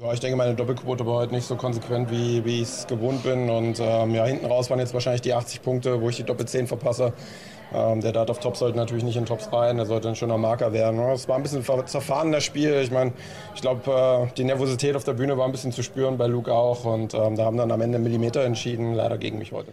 Ja, ich denke, meine Doppelquote war heute nicht so konsequent, wie, wie ich es gewohnt bin. Und ähm, ja, hinten raus waren jetzt wahrscheinlich die 80 Punkte, wo ich die Doppel 10 verpasse. Ähm, der Dart auf Top sollte natürlich nicht in Tops rein, der sollte ein schöner Marker werden. Es war ein bisschen zerfahren, das Spiel. Ich meine, ich glaube, äh, die Nervosität auf der Bühne war ein bisschen zu spüren, bei Luke auch. Und ähm, da haben dann am Ende Millimeter entschieden, leider gegen mich heute.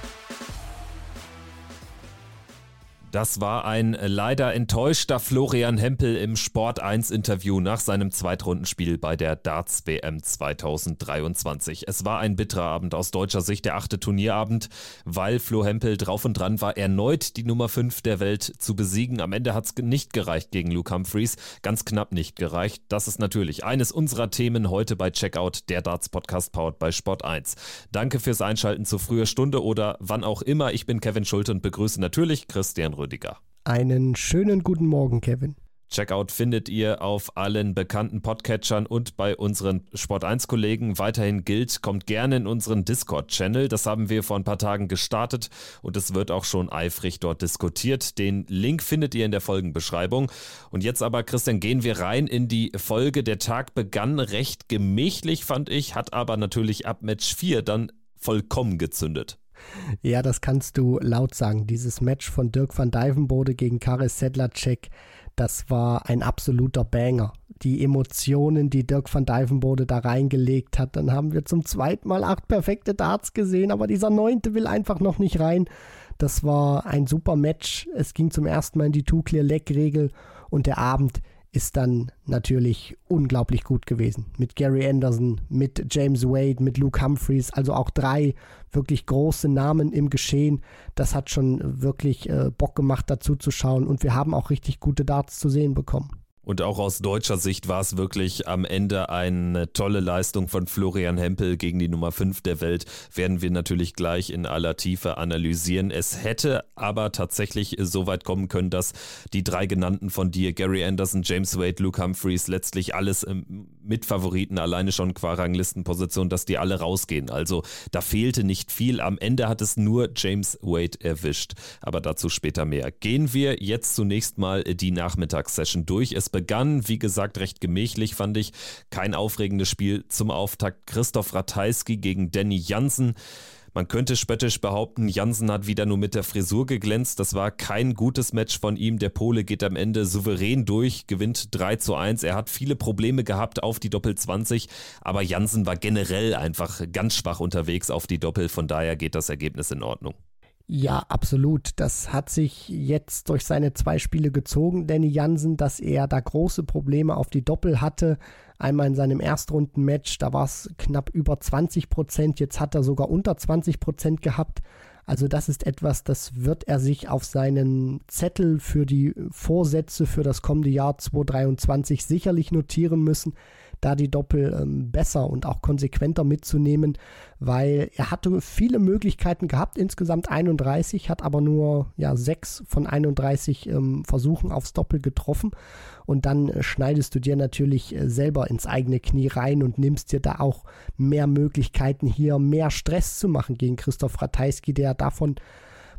Das war ein leider enttäuschter Florian Hempel im Sport 1 Interview nach seinem Zweitrundenspiel bei der Darts WM 2023. Es war ein bitterer Abend aus deutscher Sicht, der achte Turnierabend, weil Flo Hempel drauf und dran war, erneut die Nummer 5 der Welt zu besiegen. Am Ende hat es nicht gereicht gegen Luke Humphreys, ganz knapp nicht gereicht. Das ist natürlich eines unserer Themen heute bei Checkout, der Darts Podcast powered bei Sport 1. Danke fürs Einschalten zu früher Stunde oder wann auch immer. Ich bin Kevin Schulte und begrüße natürlich Christian Rüdiger. Einen schönen guten Morgen, Kevin. Checkout findet ihr auf allen bekannten Podcatchern und bei unseren Sport 1 Kollegen. Weiterhin gilt, kommt gerne in unseren Discord-Channel. Das haben wir vor ein paar Tagen gestartet und es wird auch schon eifrig dort diskutiert. Den Link findet ihr in der Folgenbeschreibung. Und jetzt aber, Christian, gehen wir rein in die Folge. Der Tag begann recht gemächlich, fand ich, hat aber natürlich ab Match 4 dann vollkommen gezündet. Ja, das kannst du laut sagen. Dieses Match von Dirk van Dijvenbode gegen Karis Sedlacek, das war ein absoluter Banger. Die Emotionen, die Dirk van Dijvenbode da reingelegt hat, dann haben wir zum zweiten Mal acht perfekte Darts gesehen, aber dieser neunte will einfach noch nicht rein. Das war ein super Match. Es ging zum ersten Mal in die Two-Clear-Leg-Regel und der Abend ist dann natürlich unglaublich gut gewesen. Mit Gary Anderson, mit James Wade, mit Luke Humphreys, also auch drei wirklich große Namen im Geschehen. Das hat schon wirklich äh, Bock gemacht, dazu zu schauen und wir haben auch richtig gute Darts zu sehen bekommen. Und auch aus deutscher Sicht war es wirklich am Ende eine tolle Leistung von Florian Hempel gegen die Nummer 5 der Welt. Werden wir natürlich gleich in aller Tiefe analysieren. Es hätte aber tatsächlich so weit kommen können, dass die drei genannten von dir, Gary Anderson, James Wade, Luke Humphreys, letztlich alles Mitfavoriten, alleine schon qua Ranglistenposition, dass die alle rausgehen. Also da fehlte nicht viel. Am Ende hat es nur James Wade erwischt. Aber dazu später mehr. Gehen wir jetzt zunächst mal die Nachmittagssession durch. Es begann, wie gesagt, recht gemächlich, fand ich. Kein aufregendes Spiel zum Auftakt. Christoph Ratajski gegen Danny Jansen. Man könnte spöttisch behaupten, Jansen hat wieder nur mit der Frisur geglänzt. Das war kein gutes Match von ihm. Der Pole geht am Ende souverän durch, gewinnt 3 zu 1. Er hat viele Probleme gehabt auf die Doppel 20, aber Jansen war generell einfach ganz schwach unterwegs auf die Doppel. Von daher geht das Ergebnis in Ordnung. Ja, absolut. Das hat sich jetzt durch seine zwei Spiele gezogen, Danny Jansen, dass er da große Probleme auf die Doppel hatte. Einmal in seinem Erstrundenmatch, da war es knapp über 20 Prozent. Jetzt hat er sogar unter 20 Prozent gehabt. Also das ist etwas, das wird er sich auf seinen Zettel für die Vorsätze für das kommende Jahr 2023 sicherlich notieren müssen da die Doppel ähm, besser und auch konsequenter mitzunehmen, weil er hatte viele Möglichkeiten gehabt, insgesamt 31, hat aber nur ja, 6 von 31 ähm, Versuchen aufs Doppel getroffen. Und dann äh, schneidest du dir natürlich äh, selber ins eigene Knie rein und nimmst dir da auch mehr Möglichkeiten hier, mehr Stress zu machen gegen Christoph Ratajski, der davon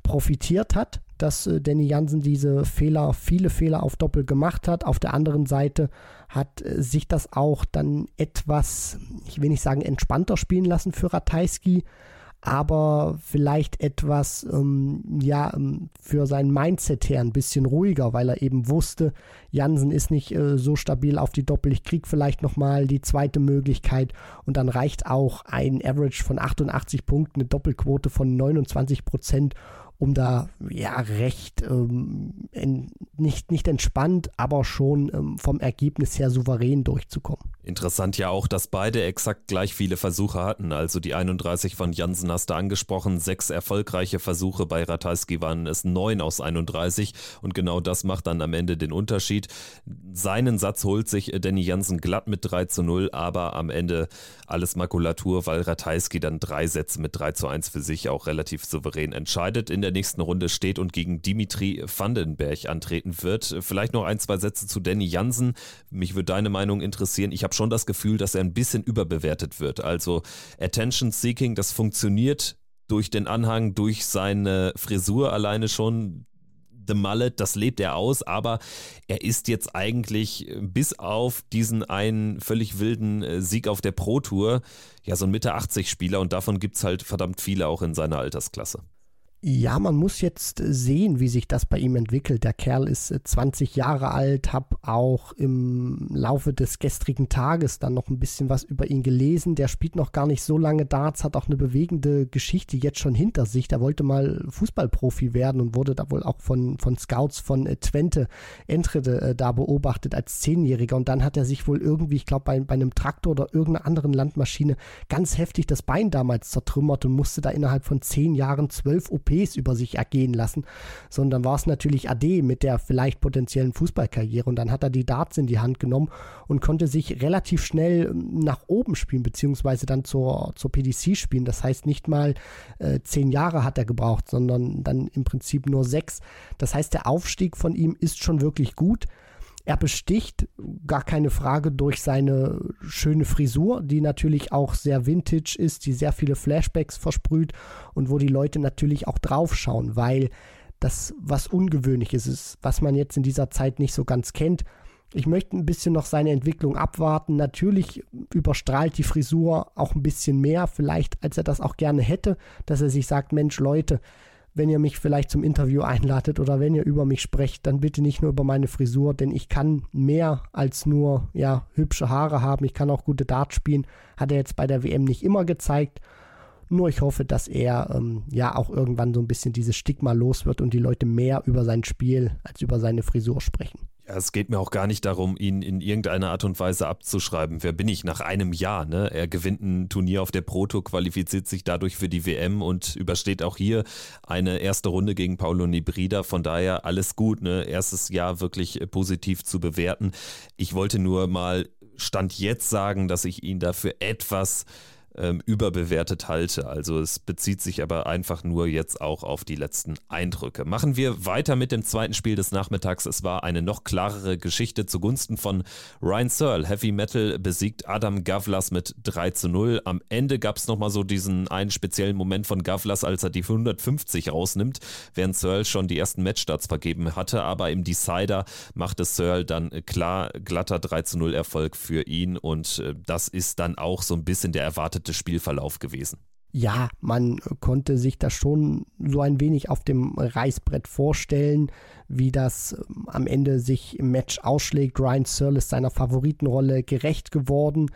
profitiert hat, dass äh, Danny Jansen diese Fehler, viele Fehler auf Doppel gemacht hat. Auf der anderen Seite hat äh, sich das auch dann etwas, ich will nicht sagen entspannter spielen lassen für Ratajski, aber vielleicht etwas, ähm, ja, ähm, für sein Mindset her ein bisschen ruhiger, weil er eben wusste, Jansen ist nicht äh, so stabil auf die Doppel, ich krieg vielleicht nochmal die zweite Möglichkeit und dann reicht auch ein Average von 88 Punkten, eine Doppelquote von 29 Prozent um da ja recht ähm, in, nicht, nicht entspannt, aber schon ähm, vom Ergebnis her souverän durchzukommen. Interessant ja auch, dass beide exakt gleich viele Versuche hatten. Also die 31 von Jansen hast du angesprochen, sechs erfolgreiche Versuche bei Ratajski waren es neun aus 31 und genau das macht dann am Ende den Unterschied. Seinen Satz holt sich Danny Jansen glatt mit 3 zu 0, aber am Ende alles Makulatur, weil Ratajski dann drei Sätze mit 3 zu 1 für sich auch relativ souverän entscheidet. In der nächsten Runde steht und gegen Dimitri Vandenberg antreten wird. Vielleicht noch ein, zwei Sätze zu Danny Jansen. Mich würde deine Meinung interessieren. Ich habe habe schon das Gefühl, dass er ein bisschen überbewertet wird. Also Attention Seeking, das funktioniert durch den Anhang, durch seine Frisur alleine schon. The Mullet, das lebt er aus, aber er ist jetzt eigentlich bis auf diesen einen völlig wilden äh, Sieg auf der Pro Tour ja so ein Mitte 80 Spieler und davon gibt es halt verdammt viele auch in seiner Altersklasse. Ja, man muss jetzt sehen, wie sich das bei ihm entwickelt. Der Kerl ist 20 äh, Jahre alt, habe auch im Laufe des gestrigen Tages dann noch ein bisschen was über ihn gelesen. Der spielt noch gar nicht so lange Darts, hat auch eine bewegende Geschichte jetzt schon hinter sich. Der wollte mal Fußballprofi werden und wurde da wohl auch von, von Scouts von äh, Twente Entrede äh, da beobachtet als Zehnjähriger. Und dann hat er sich wohl irgendwie, ich glaube, bei, bei einem Traktor oder irgendeiner anderen Landmaschine ganz heftig das Bein damals zertrümmert und musste da innerhalb von zehn Jahren zwölf OP OPs über sich ergehen lassen, sondern war es natürlich Ade mit der vielleicht potenziellen Fußballkarriere. Und dann hat er die Darts in die Hand genommen und konnte sich relativ schnell ähm, nach oben spielen, beziehungsweise dann zur, zur PDC spielen. Das heißt, nicht mal äh, zehn Jahre hat er gebraucht, sondern dann im Prinzip nur sechs. Das heißt, der Aufstieg von ihm ist schon wirklich gut. Er besticht, gar keine Frage, durch seine schöne Frisur, die natürlich auch sehr vintage ist, die sehr viele Flashbacks versprüht und wo die Leute natürlich auch draufschauen, weil das was Ungewöhnliches ist, was man jetzt in dieser Zeit nicht so ganz kennt. Ich möchte ein bisschen noch seine Entwicklung abwarten. Natürlich überstrahlt die Frisur auch ein bisschen mehr, vielleicht als er das auch gerne hätte, dass er sich sagt, Mensch Leute, wenn ihr mich vielleicht zum Interview einladet oder wenn ihr über mich sprecht, dann bitte nicht nur über meine Frisur, denn ich kann mehr als nur ja, hübsche Haare haben. Ich kann auch gute Darts spielen. Hat er jetzt bei der WM nicht immer gezeigt. Nur ich hoffe, dass er ähm, ja auch irgendwann so ein bisschen dieses Stigma los wird und die Leute mehr über sein Spiel als über seine Frisur sprechen. Es geht mir auch gar nicht darum, ihn in irgendeiner Art und Weise abzuschreiben. Wer bin ich nach einem Jahr? Ne? Er gewinnt ein Turnier auf der Proto, qualifiziert sich dadurch für die WM und übersteht auch hier eine erste Runde gegen Paulo Nibrida. Von daher alles gut. Ne? Erstes Jahr wirklich positiv zu bewerten. Ich wollte nur mal Stand jetzt sagen, dass ich ihn dafür etwas ähm, überbewertet halte. Also es bezieht sich aber einfach nur jetzt auch auf die letzten Eindrücke. Machen wir weiter mit dem zweiten Spiel des Nachmittags. Es war eine noch klarere Geschichte zugunsten von Ryan Searle. Heavy Metal besiegt Adam Gavlas mit 3 zu 0. Am Ende gab es nochmal so diesen einen speziellen Moment von Gavlas, als er die 150 rausnimmt, während Searle schon die ersten Matchstarts vergeben hatte. Aber im Decider machte Searle dann klar glatter 3 zu 0 Erfolg für ihn und äh, das ist dann auch so ein bisschen der erwartete erwartete Spielverlauf gewesen. Ja, man konnte sich das schon so ein wenig auf dem Reißbrett vorstellen, wie das ähm, am Ende sich im Match ausschlägt. Ryan Searle ist seiner Favoritenrolle gerecht geworden.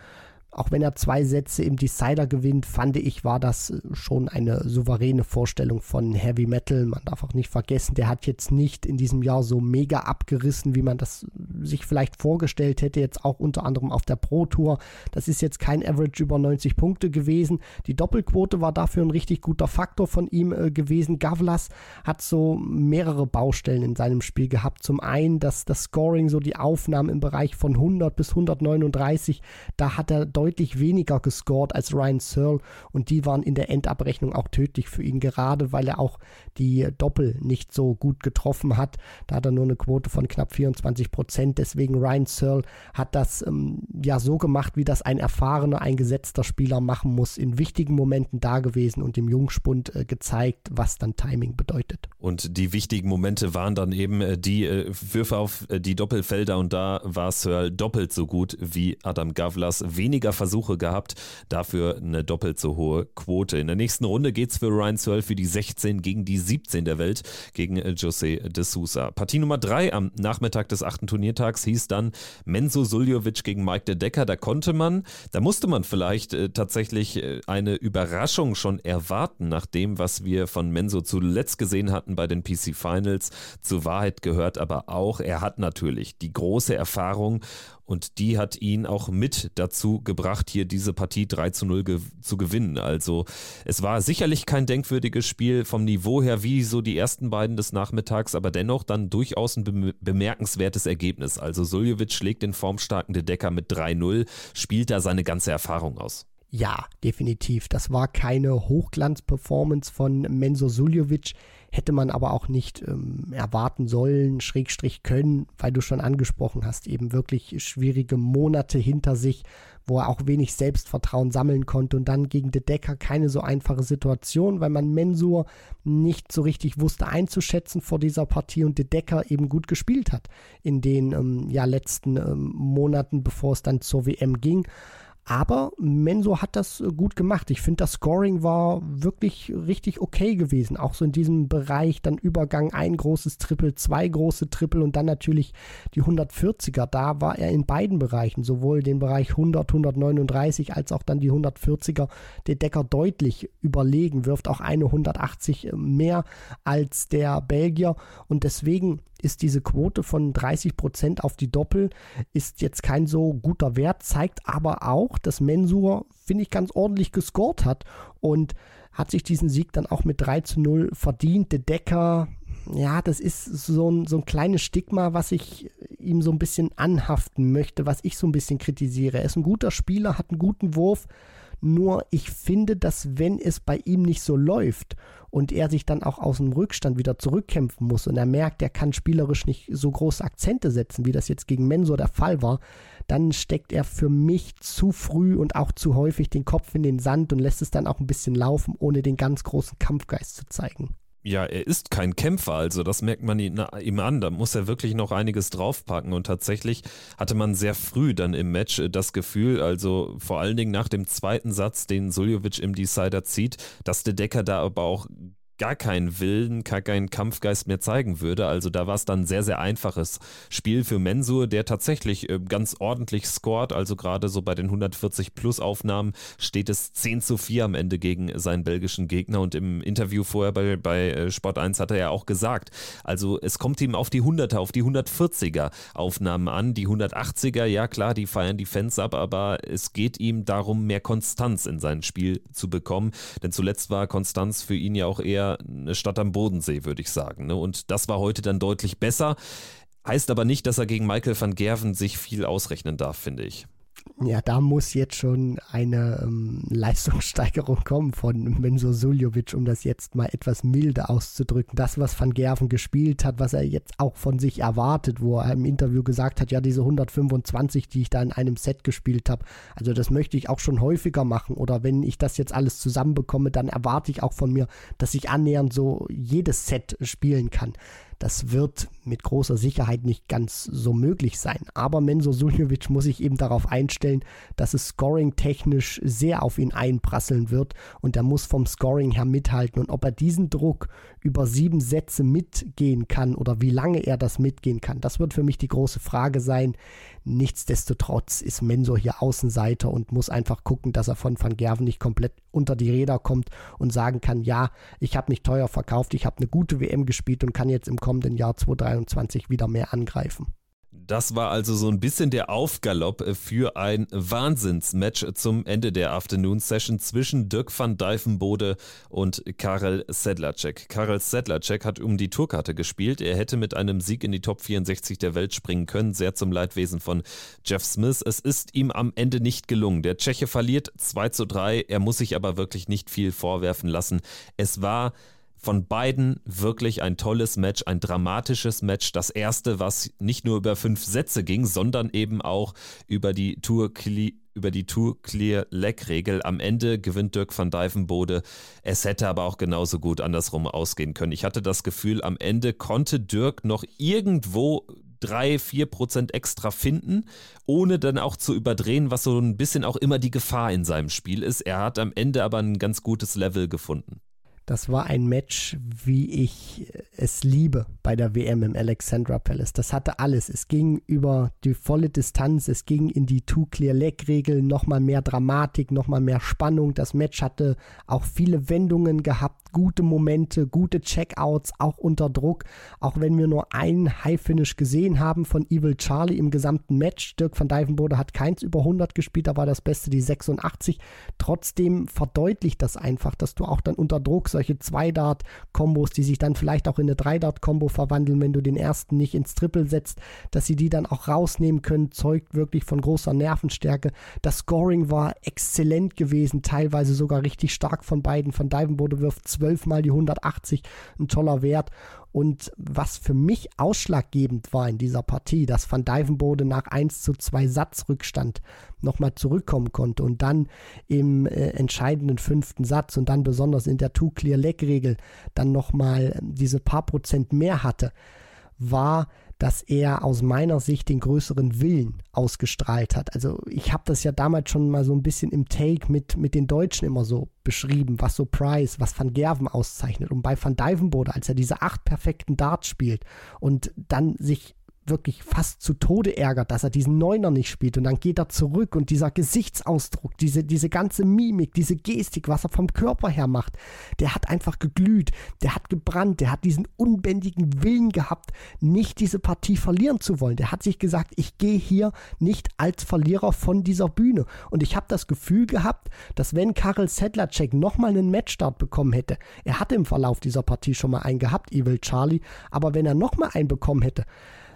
Auch wenn er zwei Sätze im Decider gewinnt, fand ich, war das äh, schon eine souveräne Vorstellung von Heavy Metal. Man darf auch nicht vergessen, der hat jetzt nicht in diesem Jahr so mega abgerissen, wie man das äh, sich vielleicht vorgestellt hätte, jetzt auch unter anderem auf der Pro Tour. Das ist jetzt kein Average über 90 Punkte gewesen. Die Doppelquote war dafür ein richtig guter Faktor von ihm äh, gewesen. Gavlas hat so mehrere Baustellen in seinem Spiel gehabt. Zum einen das, das Scoring, so die Aufnahmen im Bereich von 100 bis 139, da hat er deutlich deutlich weniger gescored als Ryan Searle und die waren in der Endabrechnung auch tödlich für ihn, gerade weil er auch die Doppel nicht so gut getroffen hat. Da hat er nur eine Quote von knapp 24 Prozent. Deswegen Ryan Searle hat das ähm, ja so gemacht, wie das ein erfahrener, ein gesetzter Spieler machen muss, in wichtigen Momenten da gewesen und im Jungspund äh, gezeigt, was dann Timing bedeutet. Und die wichtigen Momente waren dann eben äh, die äh, Würfe auf äh, die Doppelfelder und da war Searle doppelt so gut wie Adam Gavlas. Weniger Versuche gehabt, dafür eine doppelt so hohe Quote. In der nächsten Runde geht es für Ryan Searle für die 16 gegen die 17 der Welt gegen Jose de Sousa. Partie Nummer 3 am Nachmittag des achten Turniertags hieß dann Menzo Suljovic gegen Mike de Decker. Da konnte man, da musste man vielleicht äh, tatsächlich äh, eine Überraschung schon erwarten, nach dem, was wir von Menzo zuletzt gesehen hatten bei den PC Finals. Zur Wahrheit gehört aber auch, er hat natürlich die große Erfahrung und die hat ihn auch mit dazu gebracht, hier diese Partie 3 zu 0 ge zu gewinnen. Also es war sicherlich kein denkwürdiges Spiel vom Niveau her wie so die ersten beiden des Nachmittags, aber dennoch dann durchaus ein bemerkenswertes Ergebnis. Also Suljovic schlägt den formstarken De Decker mit 3-0, spielt da seine ganze Erfahrung aus. Ja, definitiv. Das war keine Hochglanz-Performance von Menzo Suljovic. Hätte man aber auch nicht ähm, erwarten sollen, Schrägstrich können, weil du schon angesprochen hast, eben wirklich schwierige Monate hinter sich, wo er auch wenig Selbstvertrauen sammeln konnte und dann gegen De Decker keine so einfache Situation, weil man Mensur nicht so richtig wusste einzuschätzen vor dieser Partie und De Decker eben gut gespielt hat in den ähm, ja, letzten ähm, Monaten, bevor es dann zur WM ging. Aber Menso hat das äh, gut gemacht. Ich finde, das Scoring war wirklich richtig okay gewesen. Auch so in diesem Bereich dann Übergang ein großes Triple, zwei große Triple und dann natürlich die 140er. Da war er in beiden Bereichen, sowohl den Bereich 100, 139 als auch dann die 140er, der Decker deutlich überlegen, wirft auch eine 180 mehr als der Belgier und deswegen ist diese Quote von 30 Prozent auf die Doppel ist jetzt kein so guter Wert, zeigt aber auch, dass Mensur, finde ich, ganz ordentlich gescored hat und hat sich diesen Sieg dann auch mit 3 zu 0 verdient. Der Decker, ja, das ist so ein, so ein kleines Stigma, was ich ihm so ein bisschen anhaften möchte, was ich so ein bisschen kritisiere. Er ist ein guter Spieler, hat einen guten Wurf, nur ich finde, dass wenn es bei ihm nicht so läuft und er sich dann auch aus dem Rückstand wieder zurückkämpfen muss und er merkt, er kann spielerisch nicht so große Akzente setzen, wie das jetzt gegen Mensur der Fall war, dann steckt er für mich zu früh und auch zu häufig den Kopf in den Sand und lässt es dann auch ein bisschen laufen, ohne den ganz großen Kampfgeist zu zeigen ja, er ist kein Kämpfer, also das merkt man ihm an. Da muss er wirklich noch einiges draufpacken. Und tatsächlich hatte man sehr früh dann im Match äh, das Gefühl, also vor allen Dingen nach dem zweiten Satz, den Suljovic im Decider zieht, dass der Decker da aber auch gar keinen Willen, gar keinen Kampfgeist mehr zeigen würde. Also da war es dann ein sehr, sehr einfaches Spiel für Mensur, der tatsächlich äh, ganz ordentlich scored. Also gerade so bei den 140 Plus Aufnahmen steht es 10 zu 4 am Ende gegen seinen belgischen Gegner. Und im Interview vorher bei, bei äh, Sport 1 hat er ja auch gesagt, also es kommt ihm auf die 100er, auf die 140er Aufnahmen an. Die 180er, ja klar, die feiern die Fans ab, aber es geht ihm darum, mehr Konstanz in sein Spiel zu bekommen. Denn zuletzt war Konstanz für ihn ja auch eher eine Stadt am Bodensee, würde ich sagen. Ne? Und das war heute dann deutlich besser. Heißt aber nicht, dass er gegen Michael van Gerven sich viel ausrechnen darf, finde ich. Ja, da muss jetzt schon eine ähm, Leistungssteigerung kommen von Menzo Suljovic, um das jetzt mal etwas milde auszudrücken. Das, was Van Gerven gespielt hat, was er jetzt auch von sich erwartet, wo er im Interview gesagt hat, ja, diese 125, die ich da in einem Set gespielt habe, also das möchte ich auch schon häufiger machen. Oder wenn ich das jetzt alles zusammenbekomme, dann erwarte ich auch von mir, dass ich annähernd so jedes Set spielen kann. Das wird mit großer Sicherheit nicht ganz so möglich sein. Aber Menzo Suljovic muss sich eben darauf einstellen, dass es scoring-technisch sehr auf ihn einprasseln wird und er muss vom Scoring her mithalten. Und ob er diesen Druck über sieben Sätze mitgehen kann oder wie lange er das mitgehen kann, das wird für mich die große Frage sein. Nichtsdestotrotz ist Mensur hier Außenseiter und muss einfach gucken, dass er von Van Gerven nicht komplett unter die Räder kommt und sagen kann, ja, ich habe mich teuer verkauft, ich habe eine gute WM gespielt und kann jetzt im kommenden Jahr 2023 wieder mehr angreifen. Das war also so ein bisschen der Aufgalopp für ein Wahnsinnsmatch zum Ende der Afternoon Session zwischen Dirk van Dijvenbode und Karel Sedlacek. Karel Sedlacek hat um die Tourkarte gespielt. Er hätte mit einem Sieg in die Top 64 der Welt springen können, sehr zum Leidwesen von Jeff Smith. Es ist ihm am Ende nicht gelungen. Der Tscheche verliert 2 zu 3. Er muss sich aber wirklich nicht viel vorwerfen lassen. Es war von beiden wirklich ein tolles Match, ein dramatisches Match. Das erste, was nicht nur über fünf Sätze ging, sondern eben auch über die Tour über die Tour Clear Leg Regel. Am Ende gewinnt Dirk van Dijvenbode. Es hätte aber auch genauso gut andersrum ausgehen können. Ich hatte das Gefühl, am Ende konnte Dirk noch irgendwo drei, vier Prozent extra finden, ohne dann auch zu überdrehen, was so ein bisschen auch immer die Gefahr in seinem Spiel ist. Er hat am Ende aber ein ganz gutes Level gefunden. Das war ein Match, wie ich es liebe bei der WM im Alexandra Palace. Das hatte alles. Es ging über die volle Distanz, es ging in die Two-Clear-Leg-Regel, nochmal mehr Dramatik, nochmal mehr Spannung. Das Match hatte auch viele Wendungen gehabt, gute Momente, gute Checkouts, auch unter Druck. Auch wenn wir nur einen High-Finish gesehen haben von Evil Charlie im gesamten Match. Dirk van Dijvenbode hat keins über 100 gespielt, da war das Beste die 86. Trotzdem verdeutlicht das einfach, dass du auch dann unter Druck solche Zwei-Dart-Kombos, die sich dann vielleicht auch in eine Drei-Dart-Kombo verwandeln, wenn du den ersten nicht ins Triple setzt, dass sie die dann auch rausnehmen können, zeugt wirklich von großer Nervenstärke. Das Scoring war exzellent gewesen, teilweise sogar richtig stark von beiden. Von Divenbode wirft zwölfmal die 180, ein toller Wert. Und was für mich ausschlaggebend war in dieser Partie, dass Van Dijvenbode nach 1 zu 2 Satzrückstand nochmal zurückkommen konnte und dann im äh, entscheidenden fünften Satz und dann besonders in der Two-Clear-Leg-Regel dann nochmal diese paar Prozent mehr hatte, war, dass er aus meiner Sicht den größeren Willen ausgestrahlt hat. Also ich habe das ja damals schon mal so ein bisschen im Take mit, mit den Deutschen immer so beschrieben, was so Price, was Van Gerven auszeichnet. Und bei Van Dijvenbode, als er diese acht perfekten Darts spielt und dann sich wirklich fast zu Tode ärgert, dass er diesen Neuner nicht spielt. Und dann geht er zurück und dieser Gesichtsausdruck, diese, diese ganze Mimik, diese Gestik, was er vom Körper her macht, der hat einfach geglüht, der hat gebrannt, der hat diesen unbändigen Willen gehabt, nicht diese Partie verlieren zu wollen. Der hat sich gesagt, ich gehe hier nicht als Verlierer von dieser Bühne. Und ich habe das Gefühl gehabt, dass wenn Karel Sedlacek nochmal einen Matchstart bekommen hätte, er hatte im Verlauf dieser Partie schon mal einen gehabt, Evil Charlie, aber wenn er nochmal einen bekommen hätte,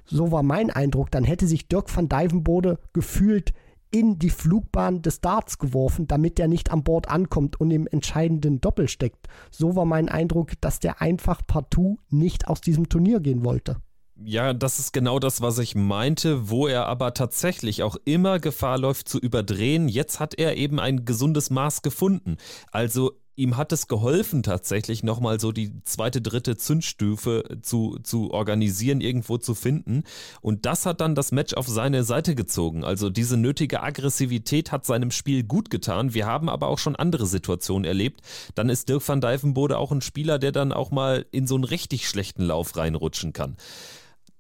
so war mein Eindruck, dann hätte sich Dirk van Dijvenbode gefühlt in die Flugbahn des Darts geworfen, damit der nicht an Bord ankommt und im entscheidenden Doppel steckt. So war mein Eindruck, dass der einfach partout nicht aus diesem Turnier gehen wollte. Ja, das ist genau das, was ich meinte, wo er aber tatsächlich auch immer Gefahr läuft zu überdrehen. Jetzt hat er eben ein gesundes Maß gefunden. Also ihm hat es geholfen, tatsächlich nochmal so die zweite, dritte Zündstufe zu, zu organisieren, irgendwo zu finden. Und das hat dann das Match auf seine Seite gezogen. Also diese nötige Aggressivität hat seinem Spiel gut getan. Wir haben aber auch schon andere Situationen erlebt. Dann ist Dirk van Dijvenbode auch ein Spieler, der dann auch mal in so einen richtig schlechten Lauf reinrutschen kann.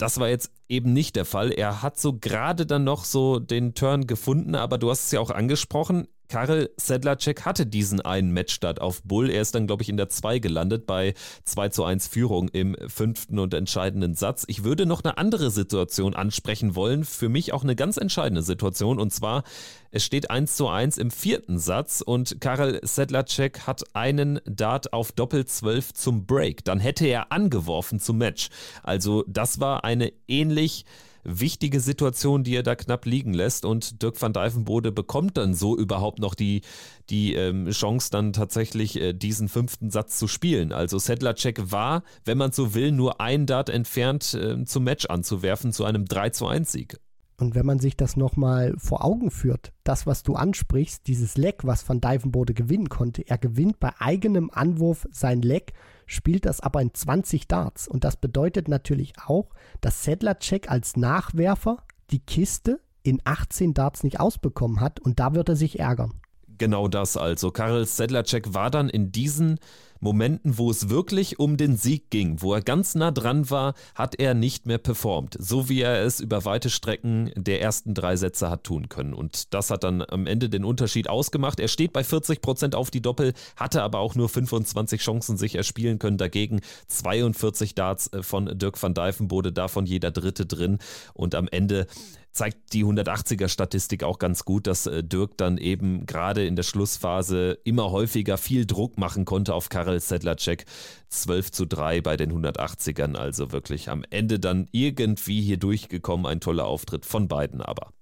Das war jetzt eben nicht der Fall. Er hat so gerade dann noch so den Turn gefunden, aber du hast es ja auch angesprochen. Karel Sedlacek hatte diesen einen Matchstart auf Bull. Er ist dann, glaube ich, in der 2 gelandet bei 2 zu 1 Führung im fünften und entscheidenden Satz. Ich würde noch eine andere Situation ansprechen wollen. Für mich auch eine ganz entscheidende Situation. Und zwar, es steht 1 zu 1 im vierten Satz und Karel Sedlacek hat einen Dart auf Doppel 12 zum Break. Dann hätte er angeworfen zum Match. Also das war eine ähnlich wichtige Situation, die er da knapp liegen lässt. Und Dirk van Dijvenbode bekommt dann so überhaupt noch die, die ähm, Chance, dann tatsächlich äh, diesen fünften Satz zu spielen. Also Sedlacek war, wenn man so will, nur ein Dart entfernt äh, zum Match anzuwerfen, zu einem 3 zu 1 Sieg. Und wenn man sich das nochmal vor Augen führt, das, was du ansprichst, dieses Leck, was Van Dijvenbode gewinnen konnte, er gewinnt bei eigenem Anwurf sein Leck spielt das aber in 20 Darts. Und das bedeutet natürlich auch, dass Sedlacek als Nachwerfer die Kiste in 18 Darts nicht ausbekommen hat und da wird er sich ärgern. Genau das also. Karel Sedlacek war dann in diesen Momenten, wo es wirklich um den Sieg ging, wo er ganz nah dran war, hat er nicht mehr performt, so wie er es über weite Strecken der ersten drei Sätze hat tun können. Und das hat dann am Ende den Unterschied ausgemacht. Er steht bei 40 Prozent auf die Doppel, hatte aber auch nur 25 Chancen sich erspielen können. Dagegen 42 Darts äh, von Dirk van Dijvenbode, davon jeder dritte drin. Und am Ende zeigt die 180er Statistik auch ganz gut, dass äh, Dirk dann eben gerade in der Schlussphase immer häufiger viel Druck machen konnte auf Karel Sedlacek. 12 zu 3 bei den 180ern, also wirklich am Ende dann irgendwie hier durchgekommen. Ein toller Auftritt von beiden aber.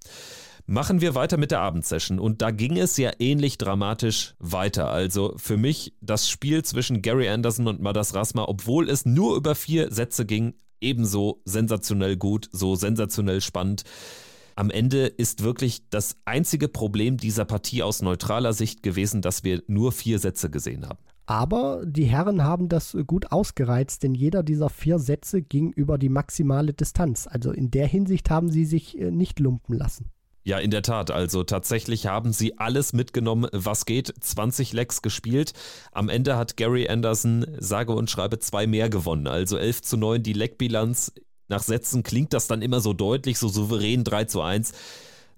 Machen wir weiter mit der Abendsession und da ging es ja ähnlich dramatisch weiter. Also für mich das Spiel zwischen Gary Anderson und Madas Rasma, obwohl es nur über vier Sätze ging, ebenso sensationell gut, so sensationell spannend. Am Ende ist wirklich das einzige Problem dieser Partie aus neutraler Sicht gewesen, dass wir nur vier Sätze gesehen haben. Aber die Herren haben das gut ausgereizt, denn jeder dieser vier Sätze ging über die maximale Distanz. Also in der Hinsicht haben sie sich äh, nicht lumpen lassen. Ja, in der Tat. Also tatsächlich haben sie alles mitgenommen, was geht. 20 Lecks gespielt. Am Ende hat Gary Anderson sage und schreibe zwei mehr gewonnen. Also 11 zu 9 die Leckbilanz. Nach Sätzen klingt das dann immer so deutlich, so souverän 3 zu 1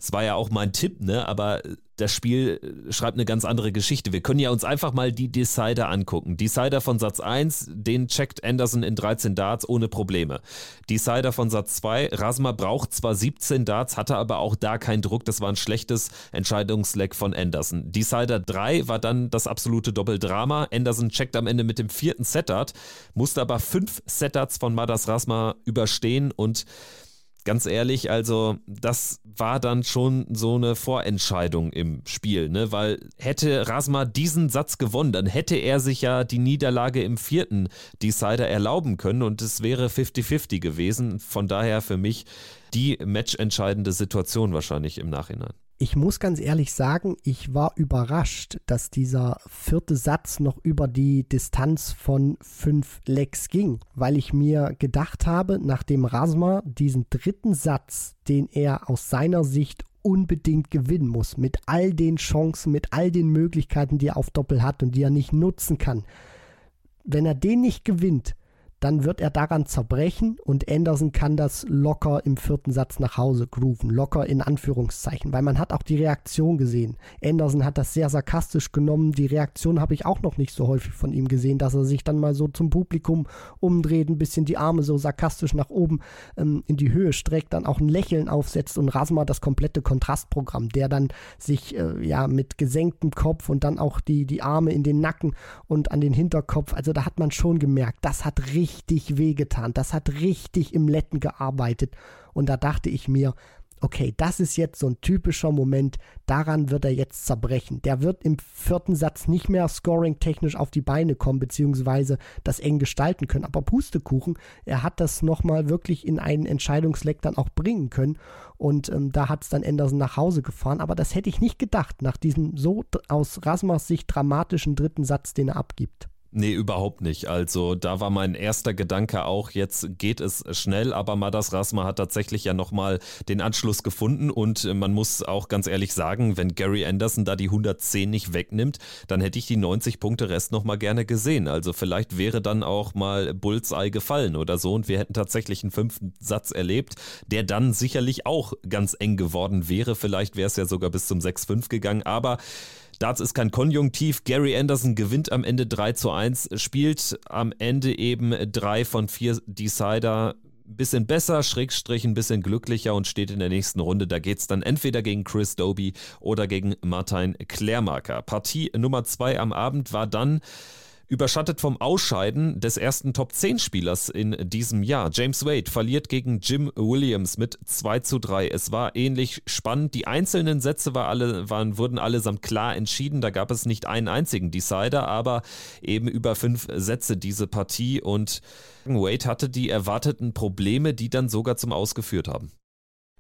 Es war ja auch mein Tipp, ne? Aber das Spiel schreibt eine ganz andere Geschichte. Wir können ja uns einfach mal die Decider angucken. Decider von Satz 1, den checkt Anderson in 13 Darts ohne Probleme. Decider von Satz 2, Rasma braucht zwar 17 Darts, hatte aber auch da keinen Druck. Das war ein schlechtes Entscheidungsleck von Anderson. Decider 3 war dann das absolute Doppeldrama. Anderson checkt am Ende mit dem vierten Setdart, musste aber fünf Setdarts von Madas Rasma überstehen und ganz ehrlich, also das war dann schon so eine Vorentscheidung im Spiel, ne? Weil hätte Rasma diesen Satz gewonnen, dann hätte er sich ja die Niederlage im vierten Decider erlauben können und es wäre 50-50 gewesen. Von daher für mich die matchentscheidende Situation wahrscheinlich im Nachhinein. Ich muss ganz ehrlich sagen, ich war überrascht, dass dieser vierte Satz noch über die Distanz von fünf Lecks ging, weil ich mir gedacht habe, nachdem Rasma diesen dritten Satz, den er aus seiner Sicht unbedingt gewinnen muss, mit all den Chancen, mit all den Möglichkeiten, die er auf Doppel hat und die er nicht nutzen kann, wenn er den nicht gewinnt, dann wird er daran zerbrechen und Anderson kann das locker im vierten Satz nach Hause grooven. Locker in Anführungszeichen, weil man hat auch die Reaktion gesehen. Anderson hat das sehr sarkastisch genommen. Die Reaktion habe ich auch noch nicht so häufig von ihm gesehen, dass er sich dann mal so zum Publikum umdreht, ein bisschen die Arme so sarkastisch nach oben ähm, in die Höhe streckt, dann auch ein Lächeln aufsetzt und Rasma das komplette Kontrastprogramm, der dann sich äh, ja mit gesenktem Kopf und dann auch die, die Arme in den Nacken und an den Hinterkopf, also da hat man schon gemerkt, das hat richtig richtig wehgetan. Das hat richtig im Letten gearbeitet. Und da dachte ich mir, okay, das ist jetzt so ein typischer Moment, daran wird er jetzt zerbrechen. Der wird im vierten Satz nicht mehr scoring-technisch auf die Beine kommen, beziehungsweise das eng gestalten können. Aber Pustekuchen, er hat das nochmal wirklich in einen Entscheidungsleck dann auch bringen können. Und ähm, da hat es dann Anderson nach Hause gefahren. Aber das hätte ich nicht gedacht, nach diesem so aus Rasmas Sicht dramatischen dritten Satz, den er abgibt. Nee, überhaupt nicht. Also da war mein erster Gedanke auch, jetzt geht es schnell, aber Madas Rasma hat tatsächlich ja nochmal den Anschluss gefunden und man muss auch ganz ehrlich sagen, wenn Gary Anderson da die 110 nicht wegnimmt, dann hätte ich die 90 Punkte Rest nochmal gerne gesehen. Also vielleicht wäre dann auch mal Bullseye gefallen oder so und wir hätten tatsächlich einen fünften Satz erlebt, der dann sicherlich auch ganz eng geworden wäre. Vielleicht wäre es ja sogar bis zum 6-5 gegangen, aber Darts ist kein Konjunktiv. Gary Anderson gewinnt am Ende 3 zu 1, spielt am Ende eben drei von vier Decider bisschen besser, Schrägstrich ein bisschen glücklicher und steht in der nächsten Runde. Da geht es dann entweder gegen Chris Doby oder gegen Martin Klärmarker. Partie Nummer 2 am Abend war dann überschattet vom Ausscheiden des ersten Top-10-Spielers in diesem Jahr. James Wade verliert gegen Jim Williams mit 2 zu 3. Es war ähnlich spannend. Die einzelnen Sätze war alle, waren, wurden allesamt klar entschieden. Da gab es nicht einen einzigen Decider, aber eben über fünf Sätze diese Partie und Wade hatte die erwarteten Probleme, die dann sogar zum Ausgeführt haben.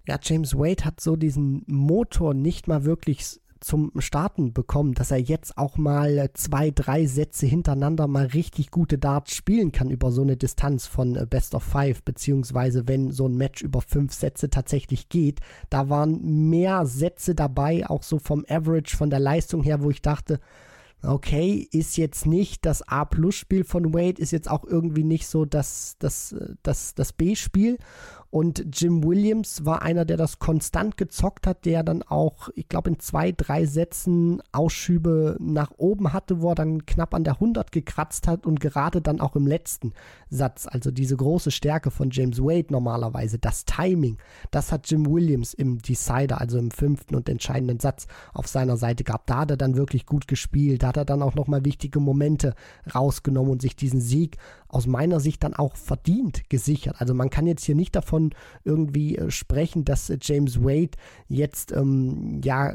Ja, James Wade hat so diesen Motor nicht mal wirklich zum Starten bekommen, dass er jetzt auch mal zwei, drei Sätze hintereinander mal richtig gute Darts spielen kann über so eine Distanz von äh, Best of Five, beziehungsweise wenn so ein Match über fünf Sätze tatsächlich geht. Da waren mehr Sätze dabei, auch so vom Average, von der Leistung her, wo ich dachte, okay, ist jetzt nicht das A-Plus-Spiel von Wade, ist jetzt auch irgendwie nicht so das, das, äh, das, das B-Spiel. Und Jim Williams war einer, der das konstant gezockt hat, der dann auch, ich glaube, in zwei, drei Sätzen Ausschübe nach oben hatte, wo er dann knapp an der 100 gekratzt hat und gerade dann auch im letzten Satz, also diese große Stärke von James Wade normalerweise, das Timing, das hat Jim Williams im Decider, also im fünften und entscheidenden Satz auf seiner Seite gehabt. Da hat er dann wirklich gut gespielt, da hat er dann auch nochmal wichtige Momente rausgenommen und sich diesen Sieg aus meiner Sicht dann auch verdient gesichert. Also man kann jetzt hier nicht davon irgendwie äh, sprechen, dass äh, James Wade jetzt ähm, ja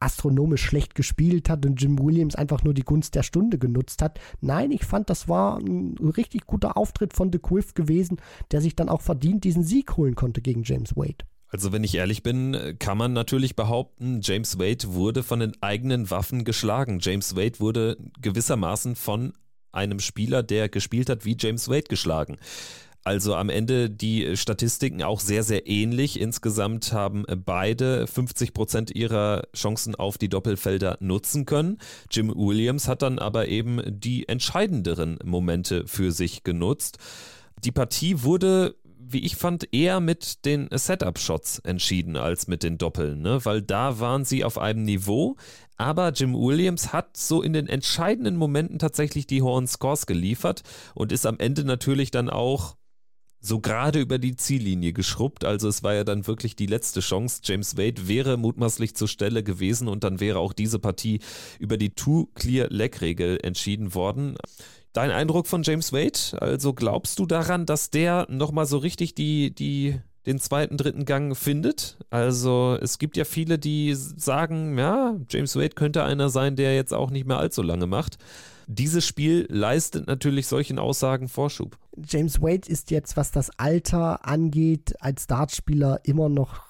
astronomisch schlecht gespielt hat und Jim Williams einfach nur die Gunst der Stunde genutzt hat. Nein, ich fand, das war ein richtig guter Auftritt von The Quiff gewesen, der sich dann auch verdient diesen Sieg holen konnte gegen James Wade. Also wenn ich ehrlich bin, kann man natürlich behaupten, James Wade wurde von den eigenen Waffen geschlagen. James Wade wurde gewissermaßen von einem Spieler, der gespielt hat wie James Wade geschlagen. Also am Ende die Statistiken auch sehr, sehr ähnlich. Insgesamt haben beide 50 Prozent ihrer Chancen auf die Doppelfelder nutzen können. Jim Williams hat dann aber eben die entscheidenderen Momente für sich genutzt. Die Partie wurde wie ich fand, eher mit den Setup-Shots entschieden als mit den Doppeln, ne? weil da waren sie auf einem Niveau. Aber Jim Williams hat so in den entscheidenden Momenten tatsächlich die hohen Scores geliefert und ist am Ende natürlich dann auch so gerade über die Ziellinie geschrubbt. Also es war ja dann wirklich die letzte Chance. James Wade wäre mutmaßlich zur Stelle gewesen und dann wäre auch diese Partie über die Two-Clear-Leg-Regel entschieden worden. Dein Eindruck von James Wade? Also glaubst du daran, dass der nochmal so richtig die, die, den zweiten, dritten Gang findet? Also es gibt ja viele, die sagen, ja, James Wade könnte einer sein, der jetzt auch nicht mehr allzu lange macht. Dieses Spiel leistet natürlich solchen Aussagen Vorschub. James Wade ist jetzt, was das Alter angeht, als Dartspieler immer noch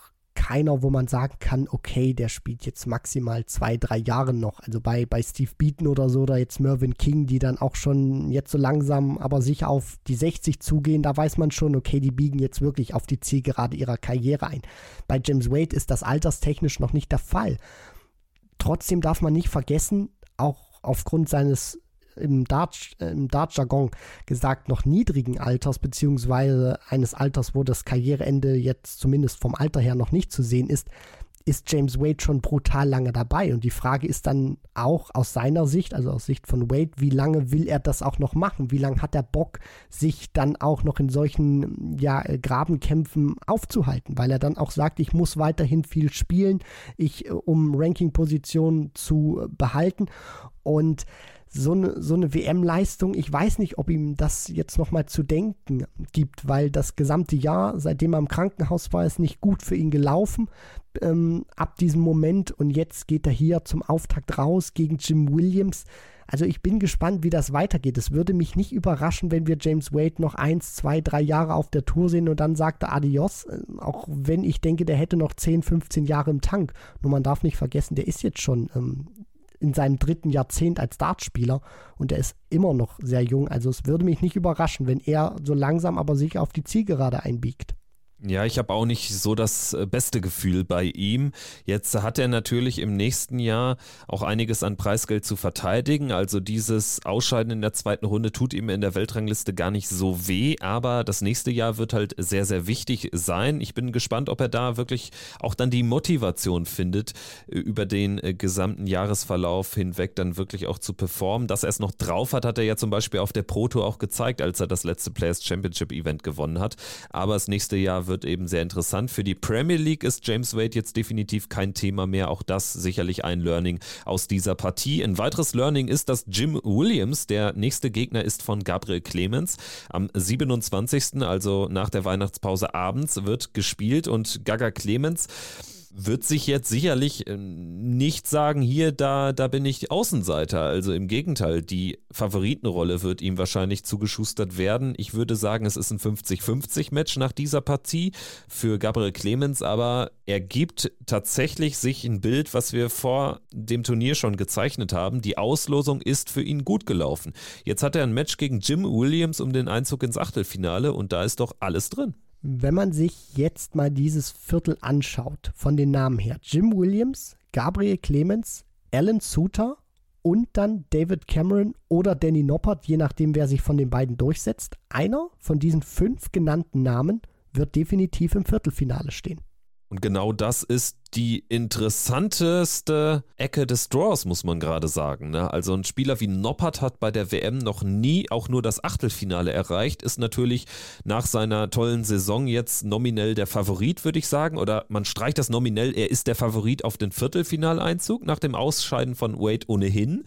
keiner, wo man sagen kann, okay, der spielt jetzt maximal zwei, drei Jahre noch. Also bei, bei Steve Beaton oder so oder jetzt Mervyn King, die dann auch schon jetzt so langsam, aber sicher auf die 60 zugehen, da weiß man schon, okay, die biegen jetzt wirklich auf die Zielgerade ihrer Karriere ein. Bei James Wade ist das alterstechnisch noch nicht der Fall. Trotzdem darf man nicht vergessen, auch aufgrund seines im Dart-Jargon Dart gesagt noch niedrigen Alters, beziehungsweise eines Alters, wo das Karriereende jetzt zumindest vom Alter her noch nicht zu sehen ist, ist James Wade schon brutal lange dabei. Und die Frage ist dann auch aus seiner Sicht, also aus Sicht von Wade, wie lange will er das auch noch machen? Wie lange hat er Bock, sich dann auch noch in solchen ja, Grabenkämpfen aufzuhalten? Weil er dann auch sagt, ich muss weiterhin viel spielen, ich, um Ranking-Positionen zu behalten. Und so eine, so eine WM-Leistung, ich weiß nicht, ob ihm das jetzt nochmal zu denken gibt, weil das gesamte Jahr, seitdem er im Krankenhaus war, ist nicht gut für ihn gelaufen ähm, ab diesem Moment und jetzt geht er hier zum Auftakt raus gegen Jim Williams. Also ich bin gespannt, wie das weitergeht. Es würde mich nicht überraschen, wenn wir James Wade noch eins, zwei, drei Jahre auf der Tour sehen und dann sagt er Adios, äh, auch wenn ich denke, der hätte noch 10, 15 Jahre im Tank. Nur man darf nicht vergessen, der ist jetzt schon ähm, in seinem dritten Jahrzehnt als Dartspieler und er ist immer noch sehr jung. Also es würde mich nicht überraschen, wenn er so langsam aber sicher auf die Zielgerade einbiegt. Ja, ich habe auch nicht so das äh, beste Gefühl bei ihm. Jetzt hat er natürlich im nächsten Jahr auch einiges an Preisgeld zu verteidigen. Also dieses Ausscheiden in der zweiten Runde tut ihm in der Weltrangliste gar nicht so weh, aber das nächste Jahr wird halt sehr, sehr wichtig sein. Ich bin gespannt, ob er da wirklich auch dann die Motivation findet, äh, über den äh, gesamten Jahresverlauf hinweg dann wirklich auch zu performen. Dass er es noch drauf hat, hat er ja zum Beispiel auf der Pro Tour auch gezeigt, als er das letzte Players Championship Event gewonnen hat. Aber das nächste Jahr wird eben sehr interessant. Für die Premier League ist James Wade jetzt definitiv kein Thema mehr. Auch das sicherlich ein Learning aus dieser Partie. Ein weiteres Learning ist, dass Jim Williams der nächste Gegner ist von Gabriel Clemens. Am 27., also nach der Weihnachtspause abends, wird gespielt und Gaga Clemens wird sich jetzt sicherlich äh, nicht sagen, hier, da, da bin ich Außenseiter. Also im Gegenteil, die Favoritenrolle wird ihm wahrscheinlich zugeschustert werden. Ich würde sagen, es ist ein 50-50-Match nach dieser Partie für Gabriel Clemens, aber er gibt tatsächlich sich ein Bild, was wir vor dem Turnier schon gezeichnet haben. Die Auslosung ist für ihn gut gelaufen. Jetzt hat er ein Match gegen Jim Williams um den Einzug ins Achtelfinale und da ist doch alles drin. Wenn man sich jetzt mal dieses Viertel anschaut, von den Namen her, Jim Williams, Gabriel Clemens, Alan Suter und dann David Cameron oder Danny Noppert, je nachdem, wer sich von den beiden durchsetzt. Einer von diesen fünf genannten Namen wird definitiv im Viertelfinale stehen. Und genau das ist die interessanteste Ecke des Draws, muss man gerade sagen. Ne? Also ein Spieler wie Noppert hat bei der WM noch nie auch nur das Achtelfinale erreicht, ist natürlich nach seiner tollen Saison jetzt nominell der Favorit, würde ich sagen. Oder man streicht das nominell, er ist der Favorit auf den Viertelfinaleinzug nach dem Ausscheiden von Wade ohnehin.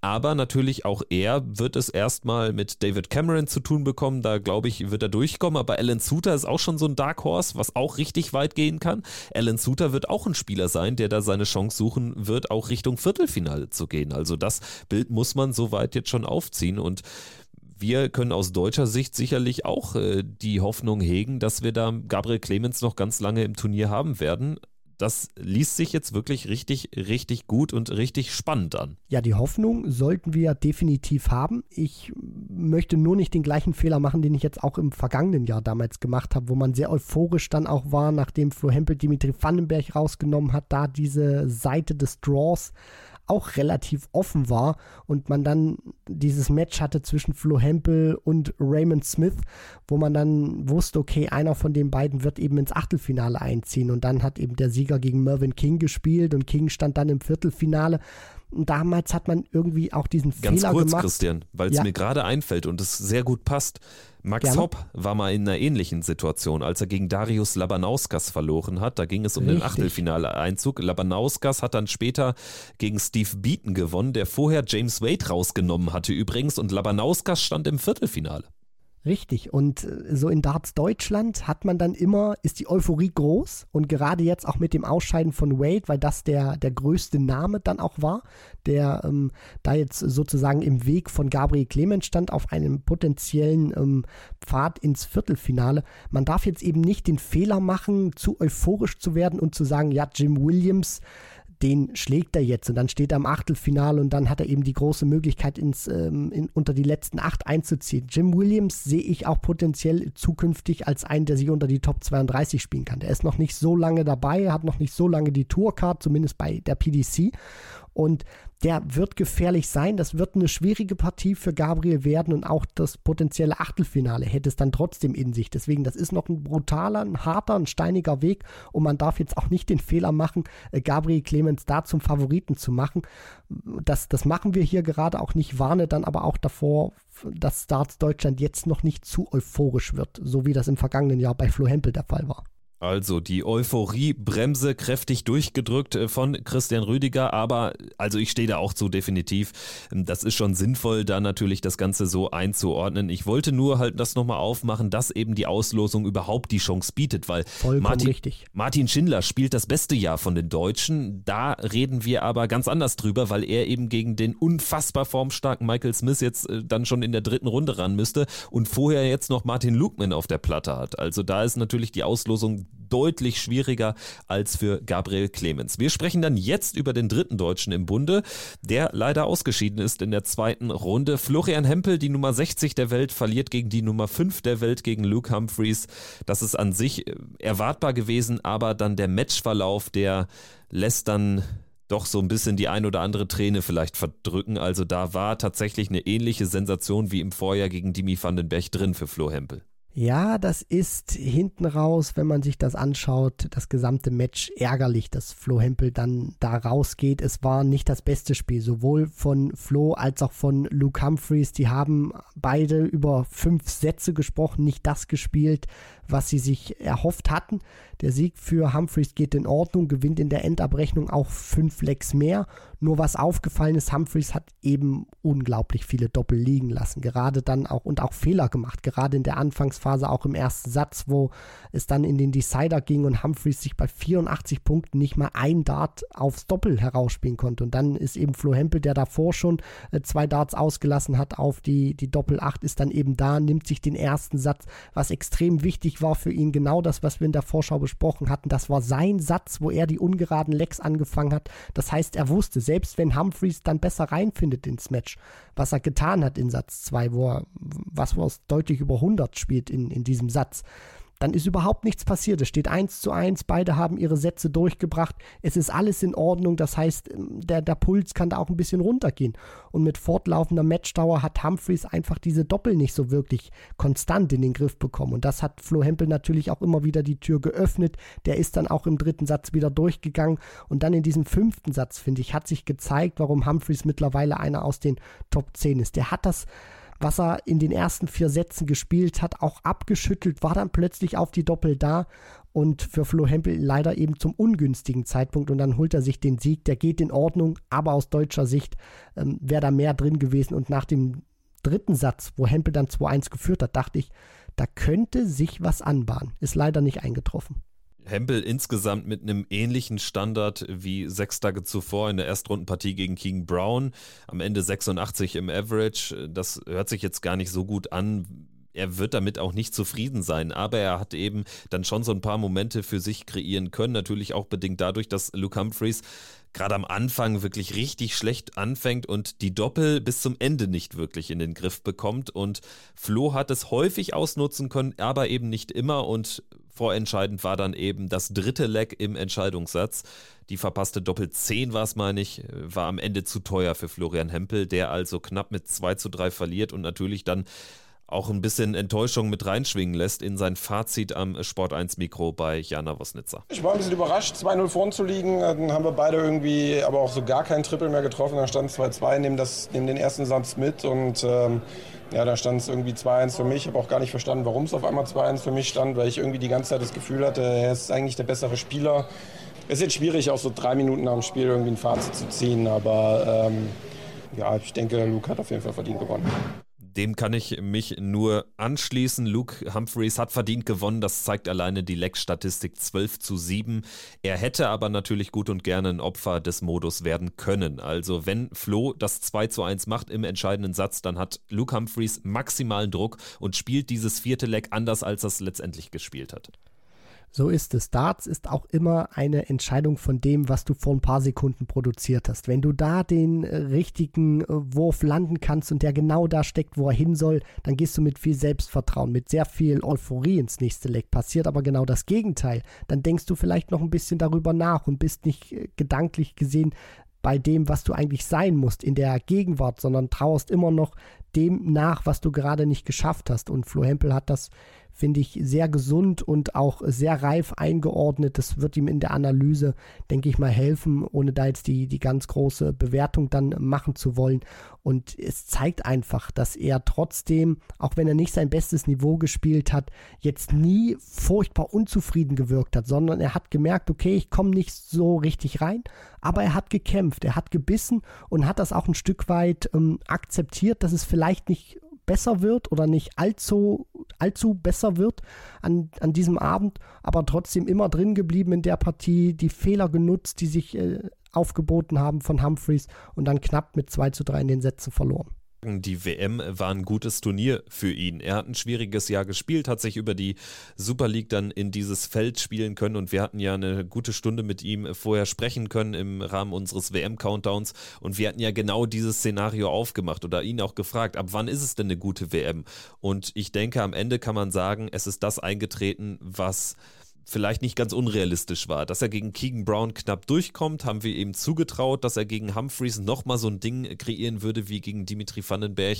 Aber natürlich auch er wird es erstmal mit David Cameron zu tun bekommen. Da glaube ich, wird er durchkommen. Aber Alan Suter ist auch schon so ein Dark Horse, was auch richtig weit gehen kann. Alan Suter wird auch ein Spieler sein, der da seine Chance suchen wird, auch Richtung Viertelfinale zu gehen. Also das Bild muss man soweit jetzt schon aufziehen und wir können aus deutscher Sicht sicherlich auch äh, die Hoffnung hegen, dass wir da Gabriel Clemens noch ganz lange im Turnier haben werden das liest sich jetzt wirklich richtig, richtig gut und richtig spannend an. Ja, die Hoffnung sollten wir definitiv haben. Ich möchte nur nicht den gleichen Fehler machen, den ich jetzt auch im vergangenen Jahr damals gemacht habe, wo man sehr euphorisch dann auch war, nachdem Flo Hempel Dimitri Vandenberg rausgenommen hat, da diese Seite des Draws auch relativ offen war und man dann dieses Match hatte zwischen Flo Hempel und Raymond Smith, wo man dann wusste, okay, einer von den beiden wird eben ins Achtelfinale einziehen und dann hat eben der Sieger gegen Mervyn King gespielt und King stand dann im Viertelfinale. Und damals hat man irgendwie auch diesen Ganz Fehler kurz, gemacht. Christian, weil es Ja. mir gerade einfällt und es sehr gut passt. Max Gerne. Hopp war mal in einer ähnlichen Situation, als er gegen Darius Labanauskas verloren hat. Da ging es um den Richtig. Achtelfinale-Einzug. Labanauskas hat dann später gegen Steve Beaton gewonnen, der vorher James Wade rausgenommen hatte übrigens. Und Labanauskas stand im Viertelfinale. Richtig. Und äh, so in Darts Deutschland hat man dann immer, ist die Euphorie groß und gerade jetzt auch mit dem Ausscheiden von Wade, weil das der, der größte Name dann auch war, der ähm, da jetzt sozusagen im Weg von Gabriel Clemens stand auf einem potenziellen ähm, Pfad ins Viertelfinale. Man darf jetzt eben nicht den Fehler machen, zu euphorisch zu werden und zu sagen, ja, Jim Williams, den schlägt er jetzt und dann steht er im Achtelfinale und dann hat er eben die große Möglichkeit, ins, ähm, in, unter die letzten acht einzuziehen. Jim Williams sehe ich auch potenziell zukünftig als einen, der sich unter die Top 32 spielen kann. Der ist noch nicht so lange dabei, hat noch nicht so lange die Tourcard, zumindest bei der PDC. Und der wird gefährlich sein. Das wird eine schwierige Partie für Gabriel werden und auch das potenzielle Achtelfinale hätte es dann trotzdem in sich. Deswegen, das ist noch ein brutaler, ein harter, ein steiniger Weg und man darf jetzt auch nicht den Fehler machen, äh, Gabriel Clemens da zum Favoriten zu machen. Das, das machen wir hier gerade auch nicht. Warne dann aber auch davor, dass Starts Deutschland jetzt noch nicht zu euphorisch wird, so wie das im vergangenen Jahr bei Flo Hempel der Fall war. Also die Euphorie-Bremse kräftig durchgedrückt äh, von Christian Rüdiger, aber also ich stehe da auch zu definitiv. Das ist schon sinnvoll, da natürlich das Ganze so einzuordnen. Ich wollte nur halt das nochmal aufmachen, dass eben die Auslosung überhaupt die Chance bietet, weil Vollkommen Martin, richtig. Martin Schindler spielt das beste Jahr von den Deutschen. Da reden wir aber ganz anders drüber, weil er eben gegen den unfassbar formstarken Michael Smith jetzt äh, dann schon in der dritten Runde ran müsste und vorher jetzt noch Martin Lukman auf der Platte hat. Also da ist natürlich die Auslosung deutlich schwieriger als für Gabriel Clemens. Wir sprechen dann jetzt über den dritten Deutschen im Bunde, der leider ausgeschieden ist in der zweiten Runde. Florian Hempel, die Nummer 60 der Welt, verliert gegen die Nummer 5 der Welt, gegen Luke Humphreys. Das ist an sich äh, erwartbar gewesen, aber dann der Matchverlauf, der lässt dann doch so ein bisschen die ein oder andere Träne vielleicht verdrücken. Also da war tatsächlich eine ähnliche Sensation wie im Vorjahr gegen Dimi van den Berg drin für Flo Hempel. Ja, das ist hinten raus, wenn man sich das anschaut, das gesamte Match ärgerlich, dass Flo Hempel dann da rausgeht. Es war nicht das beste Spiel, sowohl von Flo als auch von Luke Humphreys. Die haben beide über fünf Sätze gesprochen, nicht das gespielt, was sie sich erhofft hatten. Der Sieg für Humphreys geht in Ordnung, gewinnt in der Endabrechnung auch fünf Lecks mehr. Nur was aufgefallen ist, Humphreys hat eben unglaublich viele Doppel liegen lassen. Gerade dann auch und auch Fehler gemacht. Gerade in der Anfangsphase, auch im ersten Satz, wo es dann in den Decider ging und Humphreys sich bei 84 Punkten nicht mal ein Dart aufs Doppel herausspielen konnte. Und dann ist eben Flo Hempel, der davor schon äh, zwei Darts ausgelassen hat auf die, die Doppel 8, ist dann eben da, nimmt sich den ersten Satz, was extrem wichtig war für ihn. Genau das, was wir in der Vorschau besprochen hatten. Das war sein Satz, wo er die ungeraden Lecks angefangen hat. Das heißt, er wusste, selbst wenn Humphreys dann besser reinfindet ins Match, was er getan hat in Satz 2, wo er, was wo er deutlich über 100 spielt in, in diesem Satz, dann ist überhaupt nichts passiert. Es steht 1 zu 1, beide haben ihre Sätze durchgebracht. Es ist alles in Ordnung. Das heißt, der, der Puls kann da auch ein bisschen runtergehen. Und mit fortlaufender Matchdauer hat Humphreys einfach diese Doppel nicht so wirklich konstant in den Griff bekommen. Und das hat Flo Hempel natürlich auch immer wieder die Tür geöffnet. Der ist dann auch im dritten Satz wieder durchgegangen. Und dann in diesem fünften Satz, finde ich, hat sich gezeigt, warum Humphreys mittlerweile einer aus den Top 10 ist. Der hat das was er in den ersten vier Sätzen gespielt hat, auch abgeschüttelt, war dann plötzlich auf die Doppel da und für Flo Hempel leider eben zum ungünstigen Zeitpunkt und dann holt er sich den Sieg, der geht in Ordnung, aber aus deutscher Sicht ähm, wäre da mehr drin gewesen und nach dem dritten Satz, wo Hempel dann 2-1 geführt hat, dachte ich, da könnte sich was anbahnen. Ist leider nicht eingetroffen. Hempel insgesamt mit einem ähnlichen Standard wie sechs Tage zuvor in der Erstrundenpartie gegen King Brown. Am Ende 86 im Average. Das hört sich jetzt gar nicht so gut an. Er wird damit auch nicht zufrieden sein, aber er hat eben dann schon so ein paar Momente für sich kreieren können. Natürlich auch bedingt dadurch, dass Luke Humphreys gerade am Anfang wirklich richtig schlecht anfängt und die Doppel bis zum Ende nicht wirklich in den Griff bekommt. Und Flo hat es häufig ausnutzen können, aber eben nicht immer. Und Vorentscheidend war dann eben das dritte Leck im Entscheidungssatz. Die verpasste Doppel 10 war es, meine ich, war am Ende zu teuer für Florian Hempel, der also knapp mit 2 zu 3 verliert und natürlich dann auch ein bisschen Enttäuschung mit reinschwingen lässt in sein Fazit am Sport 1 Mikro bei Jana Wosnitzer. Ich war ein bisschen überrascht, 2-0 vorn zu liegen. Dann haben wir beide irgendwie aber auch so gar keinen Triple mehr getroffen. Dann stand 2-2, nehmen, nehmen den ersten Satz mit und ähm, ja, da stand es irgendwie 2-1 für mich. Ich habe auch gar nicht verstanden, warum es auf einmal 2-1 für mich stand, weil ich irgendwie die ganze Zeit das Gefühl hatte, er ist eigentlich der bessere Spieler. Es ist jetzt schwierig, auch so drei Minuten dem Spiel irgendwie ein Fazit zu ziehen, aber ähm, ja, ich denke, Luke hat auf jeden Fall verdient gewonnen. Dem kann ich mich nur anschließen. Luke Humphreys hat verdient gewonnen. Das zeigt alleine die Leck-Statistik 12 zu 7. Er hätte aber natürlich gut und gerne ein Opfer des Modus werden können. Also wenn Flo das 2 zu 1 macht im entscheidenden Satz, dann hat Luke Humphreys maximalen Druck und spielt dieses vierte Leck anders, als er es letztendlich gespielt hat. So ist es. Darts ist auch immer eine Entscheidung von dem, was du vor ein paar Sekunden produziert hast. Wenn du da den äh, richtigen äh, Wurf landen kannst und der genau da steckt, wo er hin soll, dann gehst du mit viel Selbstvertrauen, mit sehr viel Euphorie ins nächste Leck. Passiert aber genau das Gegenteil. Dann denkst du vielleicht noch ein bisschen darüber nach und bist nicht äh, gedanklich gesehen bei dem, was du eigentlich sein musst in der Gegenwart, sondern trauerst immer noch dem nach, was du gerade nicht geschafft hast. Und Flo Hempel hat das finde ich, sehr gesund und auch sehr reif eingeordnet. Das wird ihm in der Analyse, denke ich mal, helfen, ohne da jetzt die, die ganz große Bewertung dann machen zu wollen. Und es zeigt einfach, dass er trotzdem, auch wenn er nicht sein bestes Niveau gespielt hat, jetzt nie furchtbar unzufrieden gewirkt hat, sondern er hat gemerkt, okay, ich komme nicht so richtig rein, aber er hat gekämpft, er hat gebissen und hat das auch ein Stück weit ähm, akzeptiert, dass es vielleicht nicht besser wird oder nicht allzu, allzu besser wird an, an diesem Abend, aber trotzdem immer drin geblieben in der Partie, die Fehler genutzt, die sich äh, aufgeboten haben von Humphreys und dann knapp mit 2 zu 3 in den Sätzen verloren. Die WM war ein gutes Turnier für ihn. Er hat ein schwieriges Jahr gespielt, hat sich über die Super League dann in dieses Feld spielen können und wir hatten ja eine gute Stunde mit ihm vorher sprechen können im Rahmen unseres WM-Countdowns und wir hatten ja genau dieses Szenario aufgemacht oder ihn auch gefragt, ab wann ist es denn eine gute WM? Und ich denke, am Ende kann man sagen, es ist das eingetreten, was vielleicht nicht ganz unrealistisch war. Dass er gegen Keegan Brown knapp durchkommt, haben wir ihm zugetraut, dass er gegen Humphreys nochmal so ein Ding kreieren würde wie gegen Dimitri Vandenberg.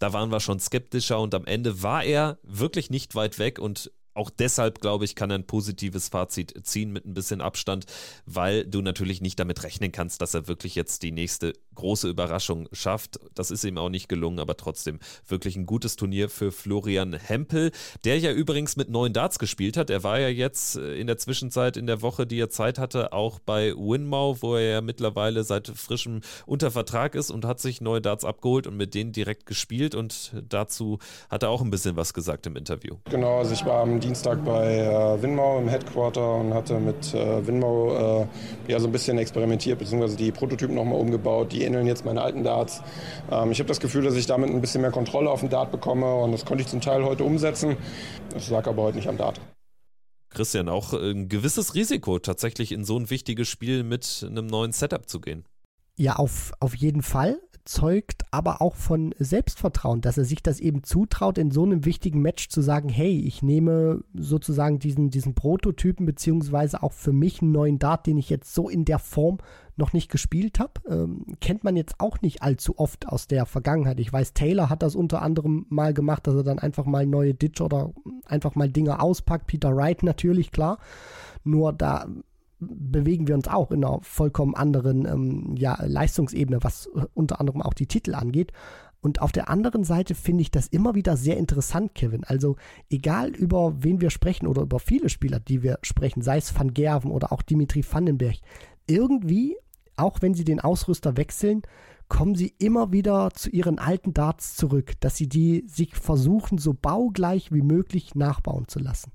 Da waren wir schon skeptischer und am Ende war er wirklich nicht weit weg und auch deshalb, glaube ich, kann er ein positives Fazit ziehen mit ein bisschen Abstand, weil du natürlich nicht damit rechnen kannst, dass er wirklich jetzt die nächste große Überraschung schafft. Das ist ihm auch nicht gelungen, aber trotzdem wirklich ein gutes Turnier für Florian Hempel, der ja übrigens mit neuen Darts gespielt hat. Er war ja jetzt äh, in der Zwischenzeit in der Woche, die er Zeit hatte, auch bei Winmau, wo er ja mittlerweile seit frischem unter Vertrag ist und hat sich neue Darts abgeholt und mit denen direkt gespielt und dazu hat er auch ein bisschen was gesagt im Interview. Genau, also ich war am Dienstag bei äh, Winmau im Headquarter und hatte mit äh, Winmau äh, ja so ein bisschen experimentiert, beziehungsweise die Prototypen nochmal umgebaut, die ähneln jetzt meine alten Darts. Ähm, ich habe das Gefühl, dass ich damit ein bisschen mehr Kontrolle auf den Dart bekomme und das konnte ich zum Teil heute umsetzen. Das lag aber heute nicht am Dart. Christian, auch ein gewisses Risiko, tatsächlich in so ein wichtiges Spiel mit einem neuen Setup zu gehen. Ja, auf, auf jeden Fall zeugt aber auch von Selbstvertrauen, dass er sich das eben zutraut, in so einem wichtigen Match zu sagen, hey, ich nehme sozusagen diesen, diesen Prototypen beziehungsweise auch für mich einen neuen Dart, den ich jetzt so in der Form noch nicht gespielt habe. Ähm, kennt man jetzt auch nicht allzu oft aus der Vergangenheit. Ich weiß, Taylor hat das unter anderem mal gemacht, dass er dann einfach mal neue Ditch oder einfach mal Dinge auspackt. Peter Wright natürlich, klar. Nur da bewegen wir uns auch in einer vollkommen anderen ähm, ja, Leistungsebene, was äh, unter anderem auch die Titel angeht. Und auf der anderen Seite finde ich das immer wieder sehr interessant, Kevin. Also egal über wen wir sprechen oder über viele Spieler, die wir sprechen, sei es Van Gerven oder auch Dimitri Vandenberg, irgendwie, auch wenn sie den Ausrüster wechseln, kommen sie immer wieder zu ihren alten Darts zurück, dass sie die sich versuchen, so baugleich wie möglich nachbauen zu lassen.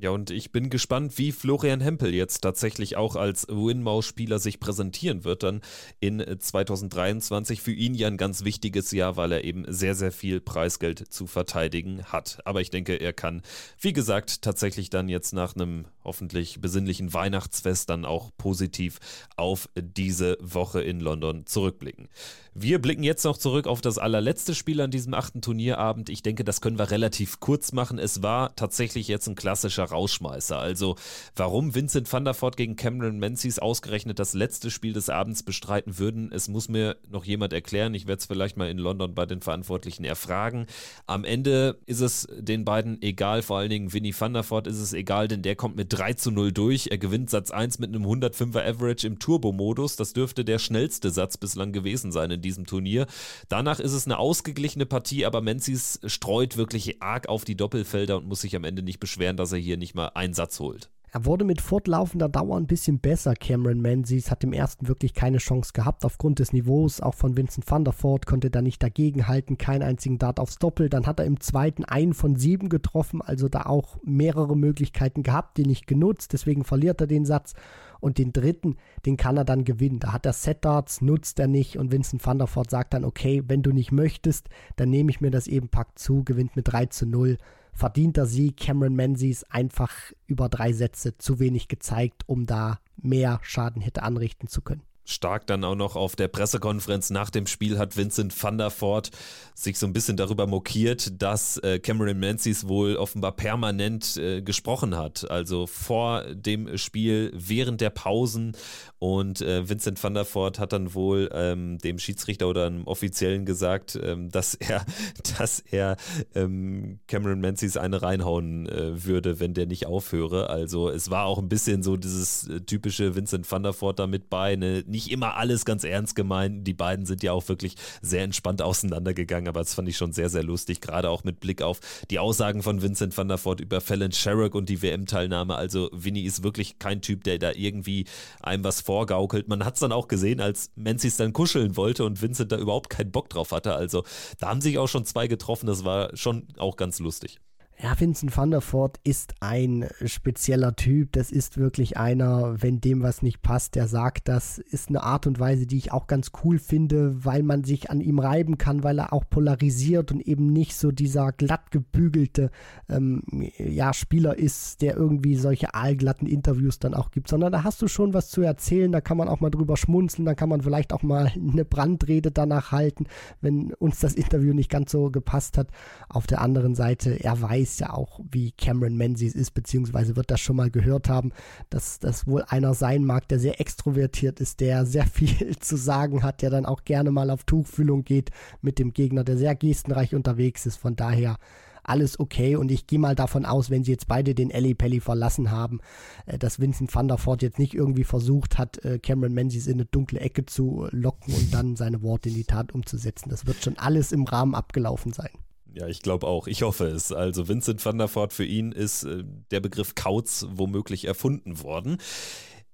Ja, und ich bin gespannt, wie Florian Hempel jetzt tatsächlich auch als Winmau-Spieler sich präsentieren wird dann in 2023. Für ihn ja ein ganz wichtiges Jahr, weil er eben sehr, sehr viel Preisgeld zu verteidigen hat. Aber ich denke, er kann, wie gesagt, tatsächlich dann jetzt nach einem hoffentlich besinnlichen Weihnachtsfest dann auch positiv auf diese Woche in London zurückblicken. Wir blicken jetzt noch zurück auf das allerletzte Spiel an diesem achten Turnierabend. Ich denke, das können wir relativ kurz machen. Es war tatsächlich jetzt ein klassischer Rausschmeißer. Also warum Vincent van der Voort gegen Cameron Menzies ausgerechnet das letzte Spiel des Abends bestreiten würden, es muss mir noch jemand erklären. Ich werde es vielleicht mal in London bei den Verantwortlichen erfragen. Am Ende ist es den beiden egal, vor allen Dingen Vinny van der Voort ist es egal, denn der kommt mit 3 zu 0 durch. Er gewinnt Satz 1 mit einem 105er Average im Turbo-Modus. Das dürfte der schnellste Satz bislang gewesen sein in diesem Turnier. Danach ist es eine ausgeglichene Partie, aber Menzies streut wirklich arg auf die Doppelfelder und muss sich am Ende nicht beschweren, dass er hier nicht mal einen Satz holt. Er wurde mit fortlaufender Dauer ein bisschen besser. Cameron Menzies hat im ersten wirklich keine Chance gehabt aufgrund des Niveaus. Auch von Vincent van der Voort konnte da nicht dagegenhalten, keinen einzigen Dart aufs Doppel. Dann hat er im zweiten einen von sieben getroffen, also da auch mehrere Möglichkeiten gehabt, die nicht genutzt. Deswegen verliert er den Satz. Und den dritten, den kann er dann gewinnen. Da hat er Set Darts, nutzt er nicht. Und Vincent van der Voort sagt dann, okay, wenn du nicht möchtest, dann nehme ich mir das eben Pack zu, gewinnt mit 3 zu 0 verdienter Sieg. Cameron Menzies einfach über drei Sätze zu wenig gezeigt, um da mehr Schaden hätte anrichten zu können. Stark dann auch noch auf der Pressekonferenz nach dem Spiel hat Vincent van der Voort sich so ein bisschen darüber mokiert, dass äh, Cameron Menzies wohl offenbar permanent äh, gesprochen hat. Also vor dem Spiel, während der Pausen. Und äh, Vincent van der Voort hat dann wohl ähm, dem Schiedsrichter oder einem Offiziellen gesagt, ähm, dass er, dass er ähm, Cameron Menzies eine reinhauen äh, würde, wenn der nicht aufhöre. Also es war auch ein bisschen so dieses typische Vincent van der Voort da mit bei, ne? nicht immer alles ganz ernst gemeint. Die beiden sind ja auch wirklich sehr entspannt auseinandergegangen, aber das fand ich schon sehr, sehr lustig, gerade auch mit Blick auf die Aussagen von Vincent van der Voort über Fallon Sherrock und die WM-Teilnahme. Also Vinny ist wirklich kein Typ, der da irgendwie einem was vorgaukelt. Man hat es dann auch gesehen, als Menzies dann kuscheln wollte und Vincent da überhaupt keinen Bock drauf hatte. Also da haben sich auch schon zwei getroffen, das war schon auch ganz lustig. Ja, Vincent van der Voort ist ein spezieller Typ. Das ist wirklich einer, wenn dem was nicht passt, der sagt, das ist eine Art und Weise, die ich auch ganz cool finde, weil man sich an ihm reiben kann, weil er auch polarisiert und eben nicht so dieser glatt gebügelte ähm, ja, Spieler ist, der irgendwie solche aalglatten Interviews dann auch gibt, sondern da hast du schon was zu erzählen, da kann man auch mal drüber schmunzeln, da kann man vielleicht auch mal eine Brandrede danach halten, wenn uns das Interview nicht ganz so gepasst hat. Auf der anderen Seite, er weiß, weiß ja auch, wie Cameron Menzies ist, beziehungsweise wird das schon mal gehört haben, dass das wohl einer sein mag, der sehr extrovertiert ist, der sehr viel zu sagen hat, der dann auch gerne mal auf Tuchfühlung geht mit dem Gegner, der sehr gestenreich unterwegs ist. Von daher alles okay und ich gehe mal davon aus, wenn sie jetzt beide den Ellie Pelli verlassen haben, äh, dass Vincent van der Voort jetzt nicht irgendwie versucht hat, äh, Cameron Menzies in eine dunkle Ecke zu locken und dann seine Worte in die Tat umzusetzen. Das wird schon alles im Rahmen abgelaufen sein. Ja, ich glaube auch. Ich hoffe es. Also Vincent van der Voort für ihn ist äh, der Begriff Kauz womöglich erfunden worden.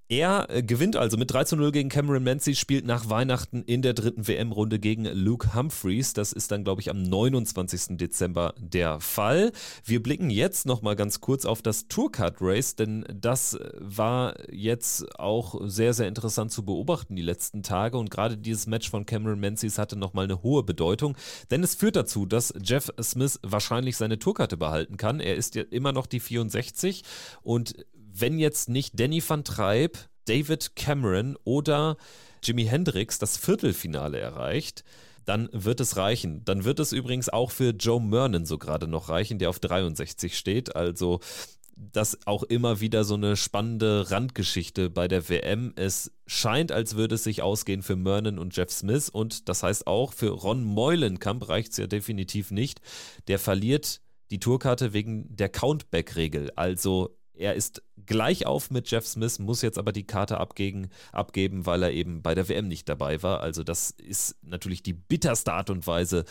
Er äh, gewinnt also mit 3 zu 0 gegen Cameron Mancy, spielt nach Weihnachten in der dritten WM-Runde gegen Luke Humphreys. Das ist dann, glaube ich, am 29. Dezember der Fall. Wir blicken jetzt nochmal ganz kurz auf das Tourcard Race, denn das äh, war jetzt auch sehr, sehr interessant zu beobachten die letzten Tage und gerade dieses Match von Cameron Menzies hatte nochmal eine hohe Bedeutung, denn es führt dazu, dass Jeff Smith wahrscheinlich seine Tourkarte behalten kann. Er ist ja immer noch die 64 und wenn jetzt nicht Danny van Treib, David Cameron oder Jimi Hendrix das Viertelfinale erreicht, dann wird es reichen. Dann wird es übrigens auch für Joe Mernon so gerade noch reichen, der auf 63 steht. Also das auch immer wieder so eine spannende Randgeschichte bei der WM. Es scheint, als würde es sich ausgehen für Mernon und Jeff Smith und das heißt auch für Ron Meulenkamp reicht es ja definitiv nicht. Der verliert die Tourkarte wegen der Countback-Regel. Also er ist gleich auf mit Jeff Smith, muss jetzt aber die Karte abgeben, abgeben, weil er eben bei der WM nicht dabei war. Also das ist natürlich die bitterste Art und Weise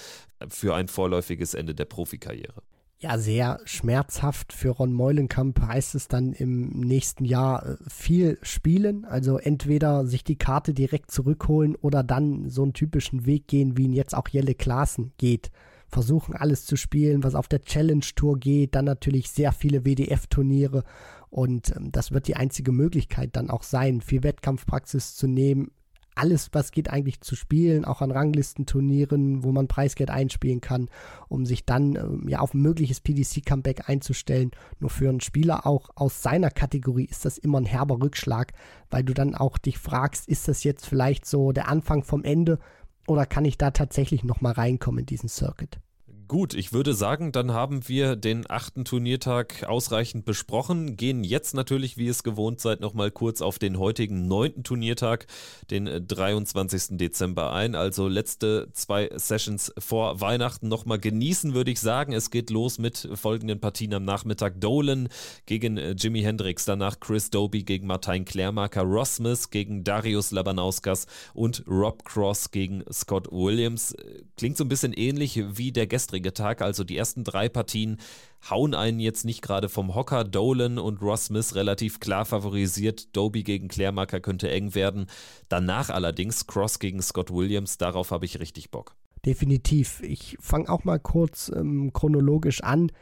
für ein vorläufiges Ende der Profikarriere. Ja, sehr schmerzhaft für Ron Meulenkamp heißt es dann im nächsten Jahr äh, viel spielen. Also entweder sich die Karte direkt zurückholen oder dann so einen typischen Weg gehen, wie ihn jetzt auch Jelle Klaassen geht versuchen alles zu spielen, was auf der Challenge Tour geht, dann natürlich sehr viele WDF-Turniere und ähm, das wird die einzige Möglichkeit dann auch sein, viel Wettkampfpraxis zu nehmen, alles, was geht eigentlich zu spielen, auch an Ranglistenturnieren, wo man Preisgeld einspielen kann, um sich dann ähm, ja auf ein mögliches PDC-Comeback einzustellen. Nur für einen Spieler auch aus seiner Kategorie ist das immer ein herber Rückschlag, weil du dann auch dich fragst, ist das jetzt vielleicht so der Anfang vom Ende oder kann ich da tatsächlich nochmal reinkommen in diesen Circuit? Gut, ich würde sagen, dann haben wir den achten Turniertag ausreichend besprochen, gehen jetzt natürlich, wie es gewohnt seid, nochmal kurz auf den heutigen neunten Turniertag, den 23. Dezember ein. Also letzte zwei Sessions vor Weihnachten nochmal genießen, würde ich sagen. Es geht los mit folgenden Partien am Nachmittag. Dolan gegen äh, Jimi Hendrix, danach Chris Doby gegen Martin Klärmarker, Ross Smith gegen Darius Labanauskas und Rob Cross gegen Scott Williams. Klingt so ein bisschen ähnlich wie der gestrige gestrige Tag. Also die ersten drei Partien hauen einen jetzt nicht gerade vom Hocker. Dolan und Ross Smith relativ klar favorisiert. Doby gegen Klärmarker könnte eng werden. Danach allerdings Cross gegen Scott Williams. Darauf habe ich richtig Bock. Definitiv. Ich fange auch mal kurz ähm, chronologisch an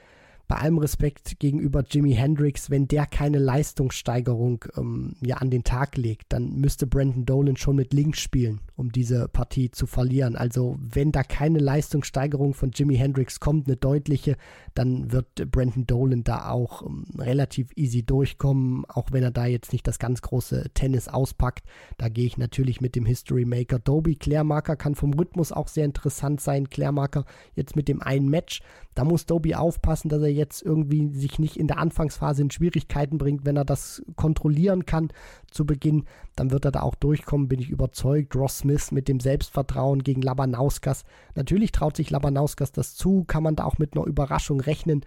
bei allem Respekt gegenüber Jimi Hendrix, wenn der keine Leistungssteigerung ähm, ja an den Tag legt, dann müsste Brandon Dolan schon mit links spielen, um diese Partie zu verlieren. Also wenn da keine Leistungssteigerung von Jimi Hendrix kommt, eine deutliche, dann wird Brandon Dolan da auch ähm, relativ easy durchkommen, auch wenn er da jetzt nicht das ganz große Tennis auspackt. Da gehe ich natürlich mit dem History Maker Doby. Klärmarker kann vom Rhythmus auch sehr interessant sein. Klärmarker jetzt mit dem einen Match. Da muss Doby aufpassen, dass er jetzt irgendwie sich nicht in der Anfangsphase in Schwierigkeiten bringt. Wenn er das kontrollieren kann zu Beginn, dann wird er da auch durchkommen, bin ich überzeugt. Ross Smith mit dem Selbstvertrauen gegen Labanauskas. Natürlich traut sich Labanauskas das zu, kann man da auch mit einer Überraschung rechnen.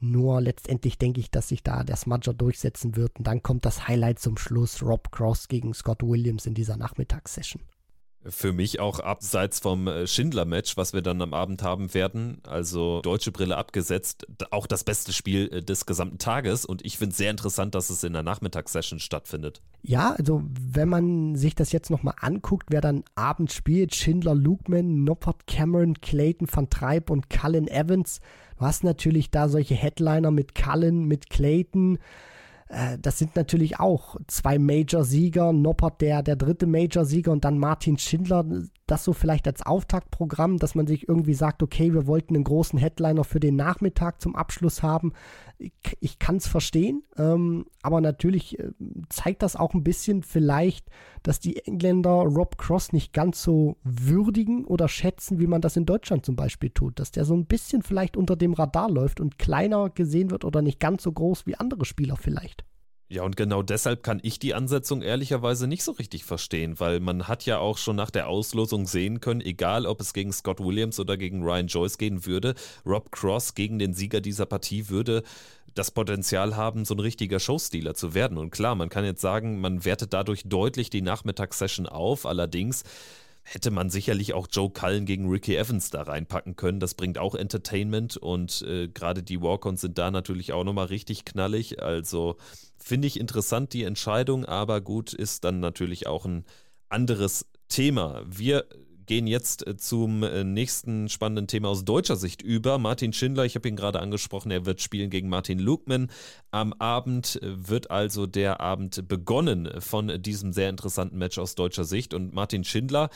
Nur letztendlich denke ich, dass sich da der Smudger durchsetzen wird. Und dann kommt das Highlight zum Schluss: Rob Cross gegen Scott Williams in dieser Nachmittagssession für mich auch abseits vom äh, Schindler-Match, was wir dann am Abend haben werden, also deutsche Brille abgesetzt, auch das beste Spiel äh, des gesamten Tages. Und ich finde es sehr interessant, dass es in der Nachmittagssession stattfindet. Ja, also wenn man sich das jetzt nochmal anguckt, wer dann abends spielt, Schindler, Lukeman, Noppert, Cameron, Clayton, Van Treib und Cullen Evans. Du hast natürlich da solche Headliner mit Cullen, mit Clayton. Äh, das sind natürlich auch zwei Major-Sieger, Noppert der, der dritte Major-Sieger und dann Martin Schindler. Das so vielleicht als Auftaktprogramm, dass man sich irgendwie sagt, okay, wir wollten einen großen Headliner für den Nachmittag zum Abschluss haben. Ich, ich kann es verstehen, ähm, aber natürlich äh, zeigt das auch ein bisschen vielleicht, dass die Engländer Rob Cross nicht ganz so würdigen oder schätzen, wie man das in Deutschland zum Beispiel tut. Dass der so ein bisschen vielleicht unter dem Radar läuft und kleiner gesehen wird oder nicht ganz so groß wie andere Spieler vielleicht. Ja, und genau deshalb kann ich die Ansetzung ehrlicherweise nicht so richtig verstehen, weil man hat ja auch schon nach der Auslosung sehen können, egal ob es gegen Scott Williams oder gegen Ryan Joyce gehen würde, Rob Cross gegen den Sieger dieser Partie würde das Potenzial haben, so ein richtiger Showstealer zu werden. Und klar, man kann jetzt sagen, man wertet dadurch deutlich die Nachmittagssession auf, allerdings hätte man sicherlich auch Joe Cullen gegen Ricky Evans da reinpacken können. Das bringt auch Entertainment und äh, gerade die Walk-Ons sind da natürlich auch nochmal richtig knallig. Also finde ich interessant die Entscheidung, aber gut, ist dann natürlich auch ein anderes Thema. Wir gehen jetzt äh, zum äh, nächsten spannenden Thema aus deutscher Sicht über. Martin Schindler, ich habe ihn gerade angesprochen, er wird spielen gegen Martin Lukman. Am Abend äh, wird also der Abend begonnen von diesem sehr interessanten Match aus deutscher Sicht. Und Martin Schindler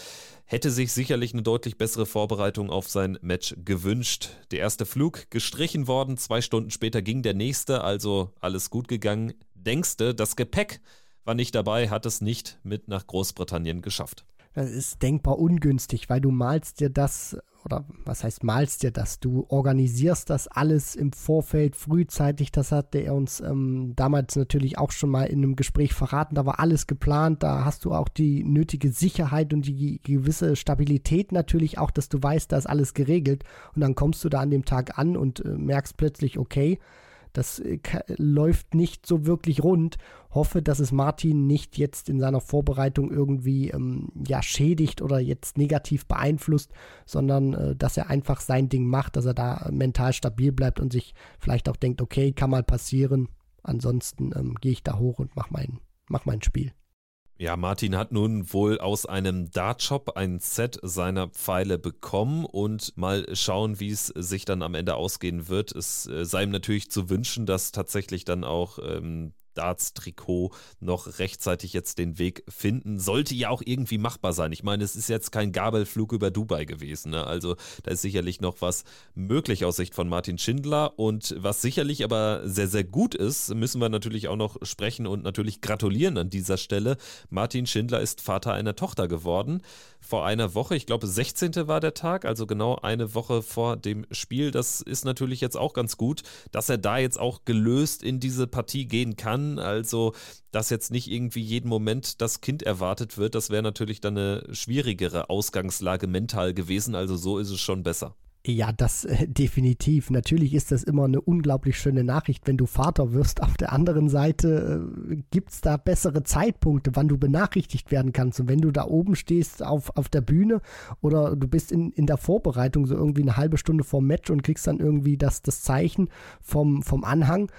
hätte sich sicherlich eine deutlich bessere Vorbereitung auf sein Match gewünscht. Der erste Flug gestrichen worden, zwei Stunden später ging der nächste, also alles gut gegangen. Denkste, das Gepäck war nicht dabei, hat es nicht mit nach Großbritannien geschafft. Das ist denkbar ungünstig, weil du malst dir das, oder was heißt malst dir das? Du organisierst das alles im Vorfeld frühzeitig. Das hatte er uns ähm, damals natürlich auch schon mal in einem Gespräch verraten. Da war alles geplant. Da hast du auch die nötige Sicherheit und die gewisse Stabilität natürlich auch, dass du weißt, da ist alles geregelt. Und dann kommst du da an dem Tag an und äh, merkst plötzlich, okay, das äh, läuft nicht so wirklich rund. Hoffe, dass es Martin nicht jetzt in seiner Vorbereitung irgendwie ähm, ja, schädigt oder jetzt negativ beeinflusst, sondern äh, dass er einfach sein Ding macht, dass er da mental stabil bleibt und sich vielleicht auch denkt, okay, kann mal passieren. Ansonsten ähm, gehe ich da hoch und mache mein, mach mein Spiel. Ja, Martin hat nun wohl aus einem Dartshop ein Set seiner Pfeile bekommen und mal schauen, wie es sich dann am Ende ausgehen wird. Es äh, sei ihm natürlich zu wünschen, dass tatsächlich dann auch ähm, Darts-Trikot noch rechtzeitig jetzt den Weg finden. Sollte ja auch irgendwie machbar sein. Ich meine, es ist jetzt kein Gabelflug über Dubai gewesen. Ne? Also da ist sicherlich noch was möglich aus Sicht von Martin Schindler. Und was sicherlich aber sehr, sehr gut ist, müssen wir natürlich auch noch sprechen und natürlich gratulieren an dieser Stelle. Martin Schindler ist Vater einer Tochter geworden. Vor einer Woche, ich glaube 16. war der Tag, also genau eine Woche vor dem Spiel. Das ist natürlich jetzt auch ganz gut, dass er da jetzt auch gelöst in diese Partie gehen kann. Also, dass jetzt nicht irgendwie jeden Moment das Kind erwartet wird, das wäre natürlich dann eine schwierigere Ausgangslage mental gewesen. Also so ist es schon besser. Ja, das äh, definitiv. Natürlich ist das immer eine unglaublich schöne Nachricht, wenn du Vater wirst. Auf der anderen Seite äh, gibt es da bessere Zeitpunkte, wann du benachrichtigt werden kannst. Und wenn du da oben stehst auf, auf der Bühne oder du bist in, in der Vorbereitung, so irgendwie eine halbe Stunde vor Match und kriegst dann irgendwie das, das Zeichen vom, vom Anhang,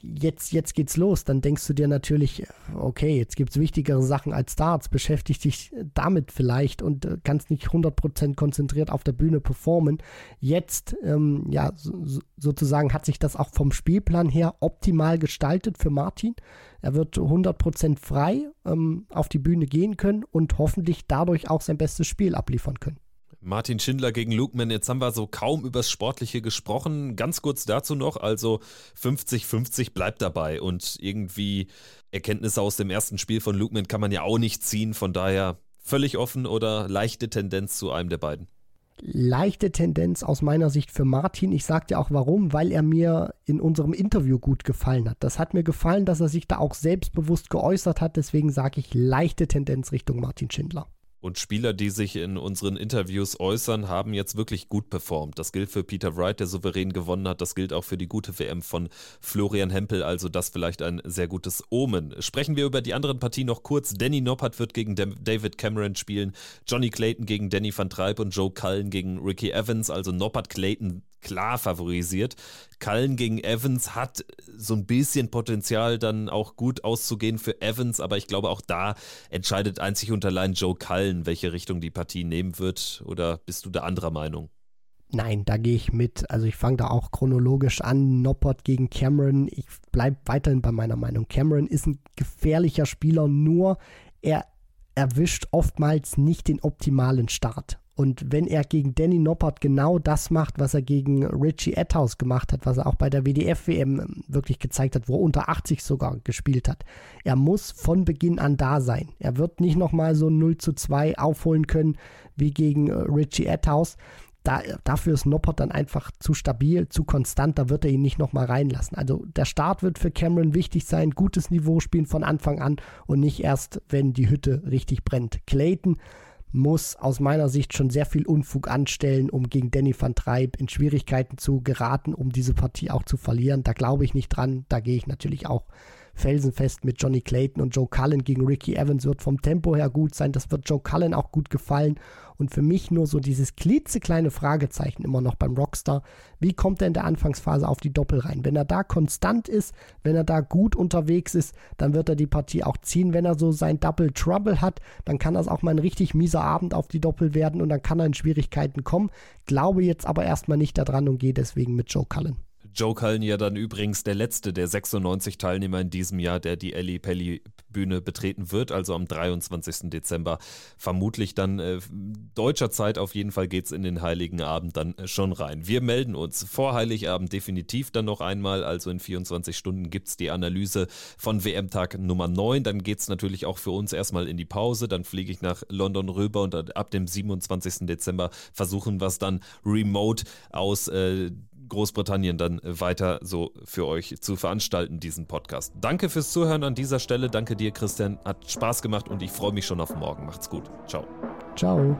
jetzt, jetzt geht's los, dann denkst du dir natürlich, okay, jetzt gibt es wichtigere Sachen als Darts, beschäftig dich damit vielleicht und äh, kannst nicht 100% konzentriert auf der Bühne performen. Jetzt, ähm, ja, so, sozusagen hat sich das auch vom Spielplan her optimal gestaltet für Martin. Er wird 100% frei ähm, auf die Bühne gehen können und hoffentlich dadurch auch sein bestes Spiel abliefern können. Martin Schindler gegen Lukeman. Jetzt haben wir so kaum übers Sportliche gesprochen. Ganz kurz dazu noch, also 50-50 bleibt dabei und irgendwie Erkenntnisse aus dem ersten Spiel von Lukeman kann man ja auch nicht ziehen. Von daher völlig offen oder leichte Tendenz zu einem der beiden leichte Tendenz aus meiner Sicht für Martin. Ich sage dir auch warum, weil er mir in unserem Interview gut gefallen hat. Das hat mir gefallen, dass er sich da auch selbstbewusst geäußert hat. Deswegen sage ich leichte Tendenz Richtung Martin Schindler. Und Spieler, die sich in unseren Interviews äußern, haben jetzt wirklich gut performt. Das gilt für Peter Wright, der souverän gewonnen hat. Das gilt auch für die gute WM von Florian Hempel. Also das vielleicht ein sehr gutes Omen. Sprechen wir über die anderen Partien noch kurz. Danny Noppert wird gegen David Cameron spielen. Johnny Clayton gegen Danny van Treib und Joe Cullen gegen Ricky Evans. Also Noppert Clayton klar favorisiert. Cullen gegen Evans hat so ein bisschen Potenzial, dann auch gut auszugehen für Evans, aber ich glaube, auch da entscheidet einzig und allein Joe Cullen, welche Richtung die Partie nehmen wird. Oder bist du da anderer Meinung? Nein, da gehe ich mit. Also ich fange da auch chronologisch an. Noppert gegen Cameron. Ich bleibe weiterhin bei meiner Meinung. Cameron ist ein gefährlicher Spieler, nur er erwischt oftmals nicht den optimalen Start. Und wenn er gegen Danny Noppert genau das macht, was er gegen Richie Etthaus gemacht hat, was er auch bei der WDF-WM ähm, wirklich gezeigt hat, wo er unter 80 sogar gespielt hat, er muss von Beginn an da sein. Er wird nicht nochmal so 0 zu 2 aufholen können wie gegen äh, Richie Etthaus. Da, dafür ist Noppert dann einfach zu stabil, zu konstant, da wird er ihn nicht nochmal reinlassen. Also der Start wird für Cameron wichtig sein, gutes Niveau spielen von Anfang an und nicht erst, wenn die Hütte richtig brennt. Clayton muss aus meiner Sicht schon sehr viel Unfug anstellen, um gegen Danny van Treib in Schwierigkeiten zu geraten, um diese Partie auch zu verlieren. Da glaube ich nicht dran. Da gehe ich natürlich auch felsenfest mit Johnny Clayton und Joe Cullen gegen Ricky Evans wird vom Tempo her gut sein. Das wird Joe Cullen auch gut gefallen. Und für mich nur so dieses klitzekleine Fragezeichen immer noch beim Rockstar. Wie kommt er in der Anfangsphase auf die Doppel rein? Wenn er da konstant ist, wenn er da gut unterwegs ist, dann wird er die Partie auch ziehen. Wenn er so sein Double Trouble hat, dann kann das auch mal ein richtig mieser Abend auf die Doppel werden und dann kann er in Schwierigkeiten kommen. Glaube jetzt aber erstmal nicht daran und gehe deswegen mit Joe Cullen. Joe Cullen ja dann übrigens der letzte der 96 Teilnehmer in diesem Jahr, der die Ellie Pelli Bühne betreten wird, also am 23. Dezember. Vermutlich dann äh, deutscher Zeit auf jeden Fall geht es in den Heiligen Abend dann äh, schon rein. Wir melden uns vor Heiligabend definitiv dann noch einmal, also in 24 Stunden gibt es die Analyse von WM-Tag Nummer 9. Dann geht es natürlich auch für uns erstmal in die Pause, dann fliege ich nach London rüber und ab dem 27. Dezember versuchen wir es dann remote aus äh, Großbritannien dann weiter so für euch zu veranstalten, diesen Podcast. Danke fürs Zuhören an dieser Stelle. Danke dir, Christian. Hat Spaß gemacht und ich freue mich schon auf morgen. Macht's gut. Ciao. Ciao.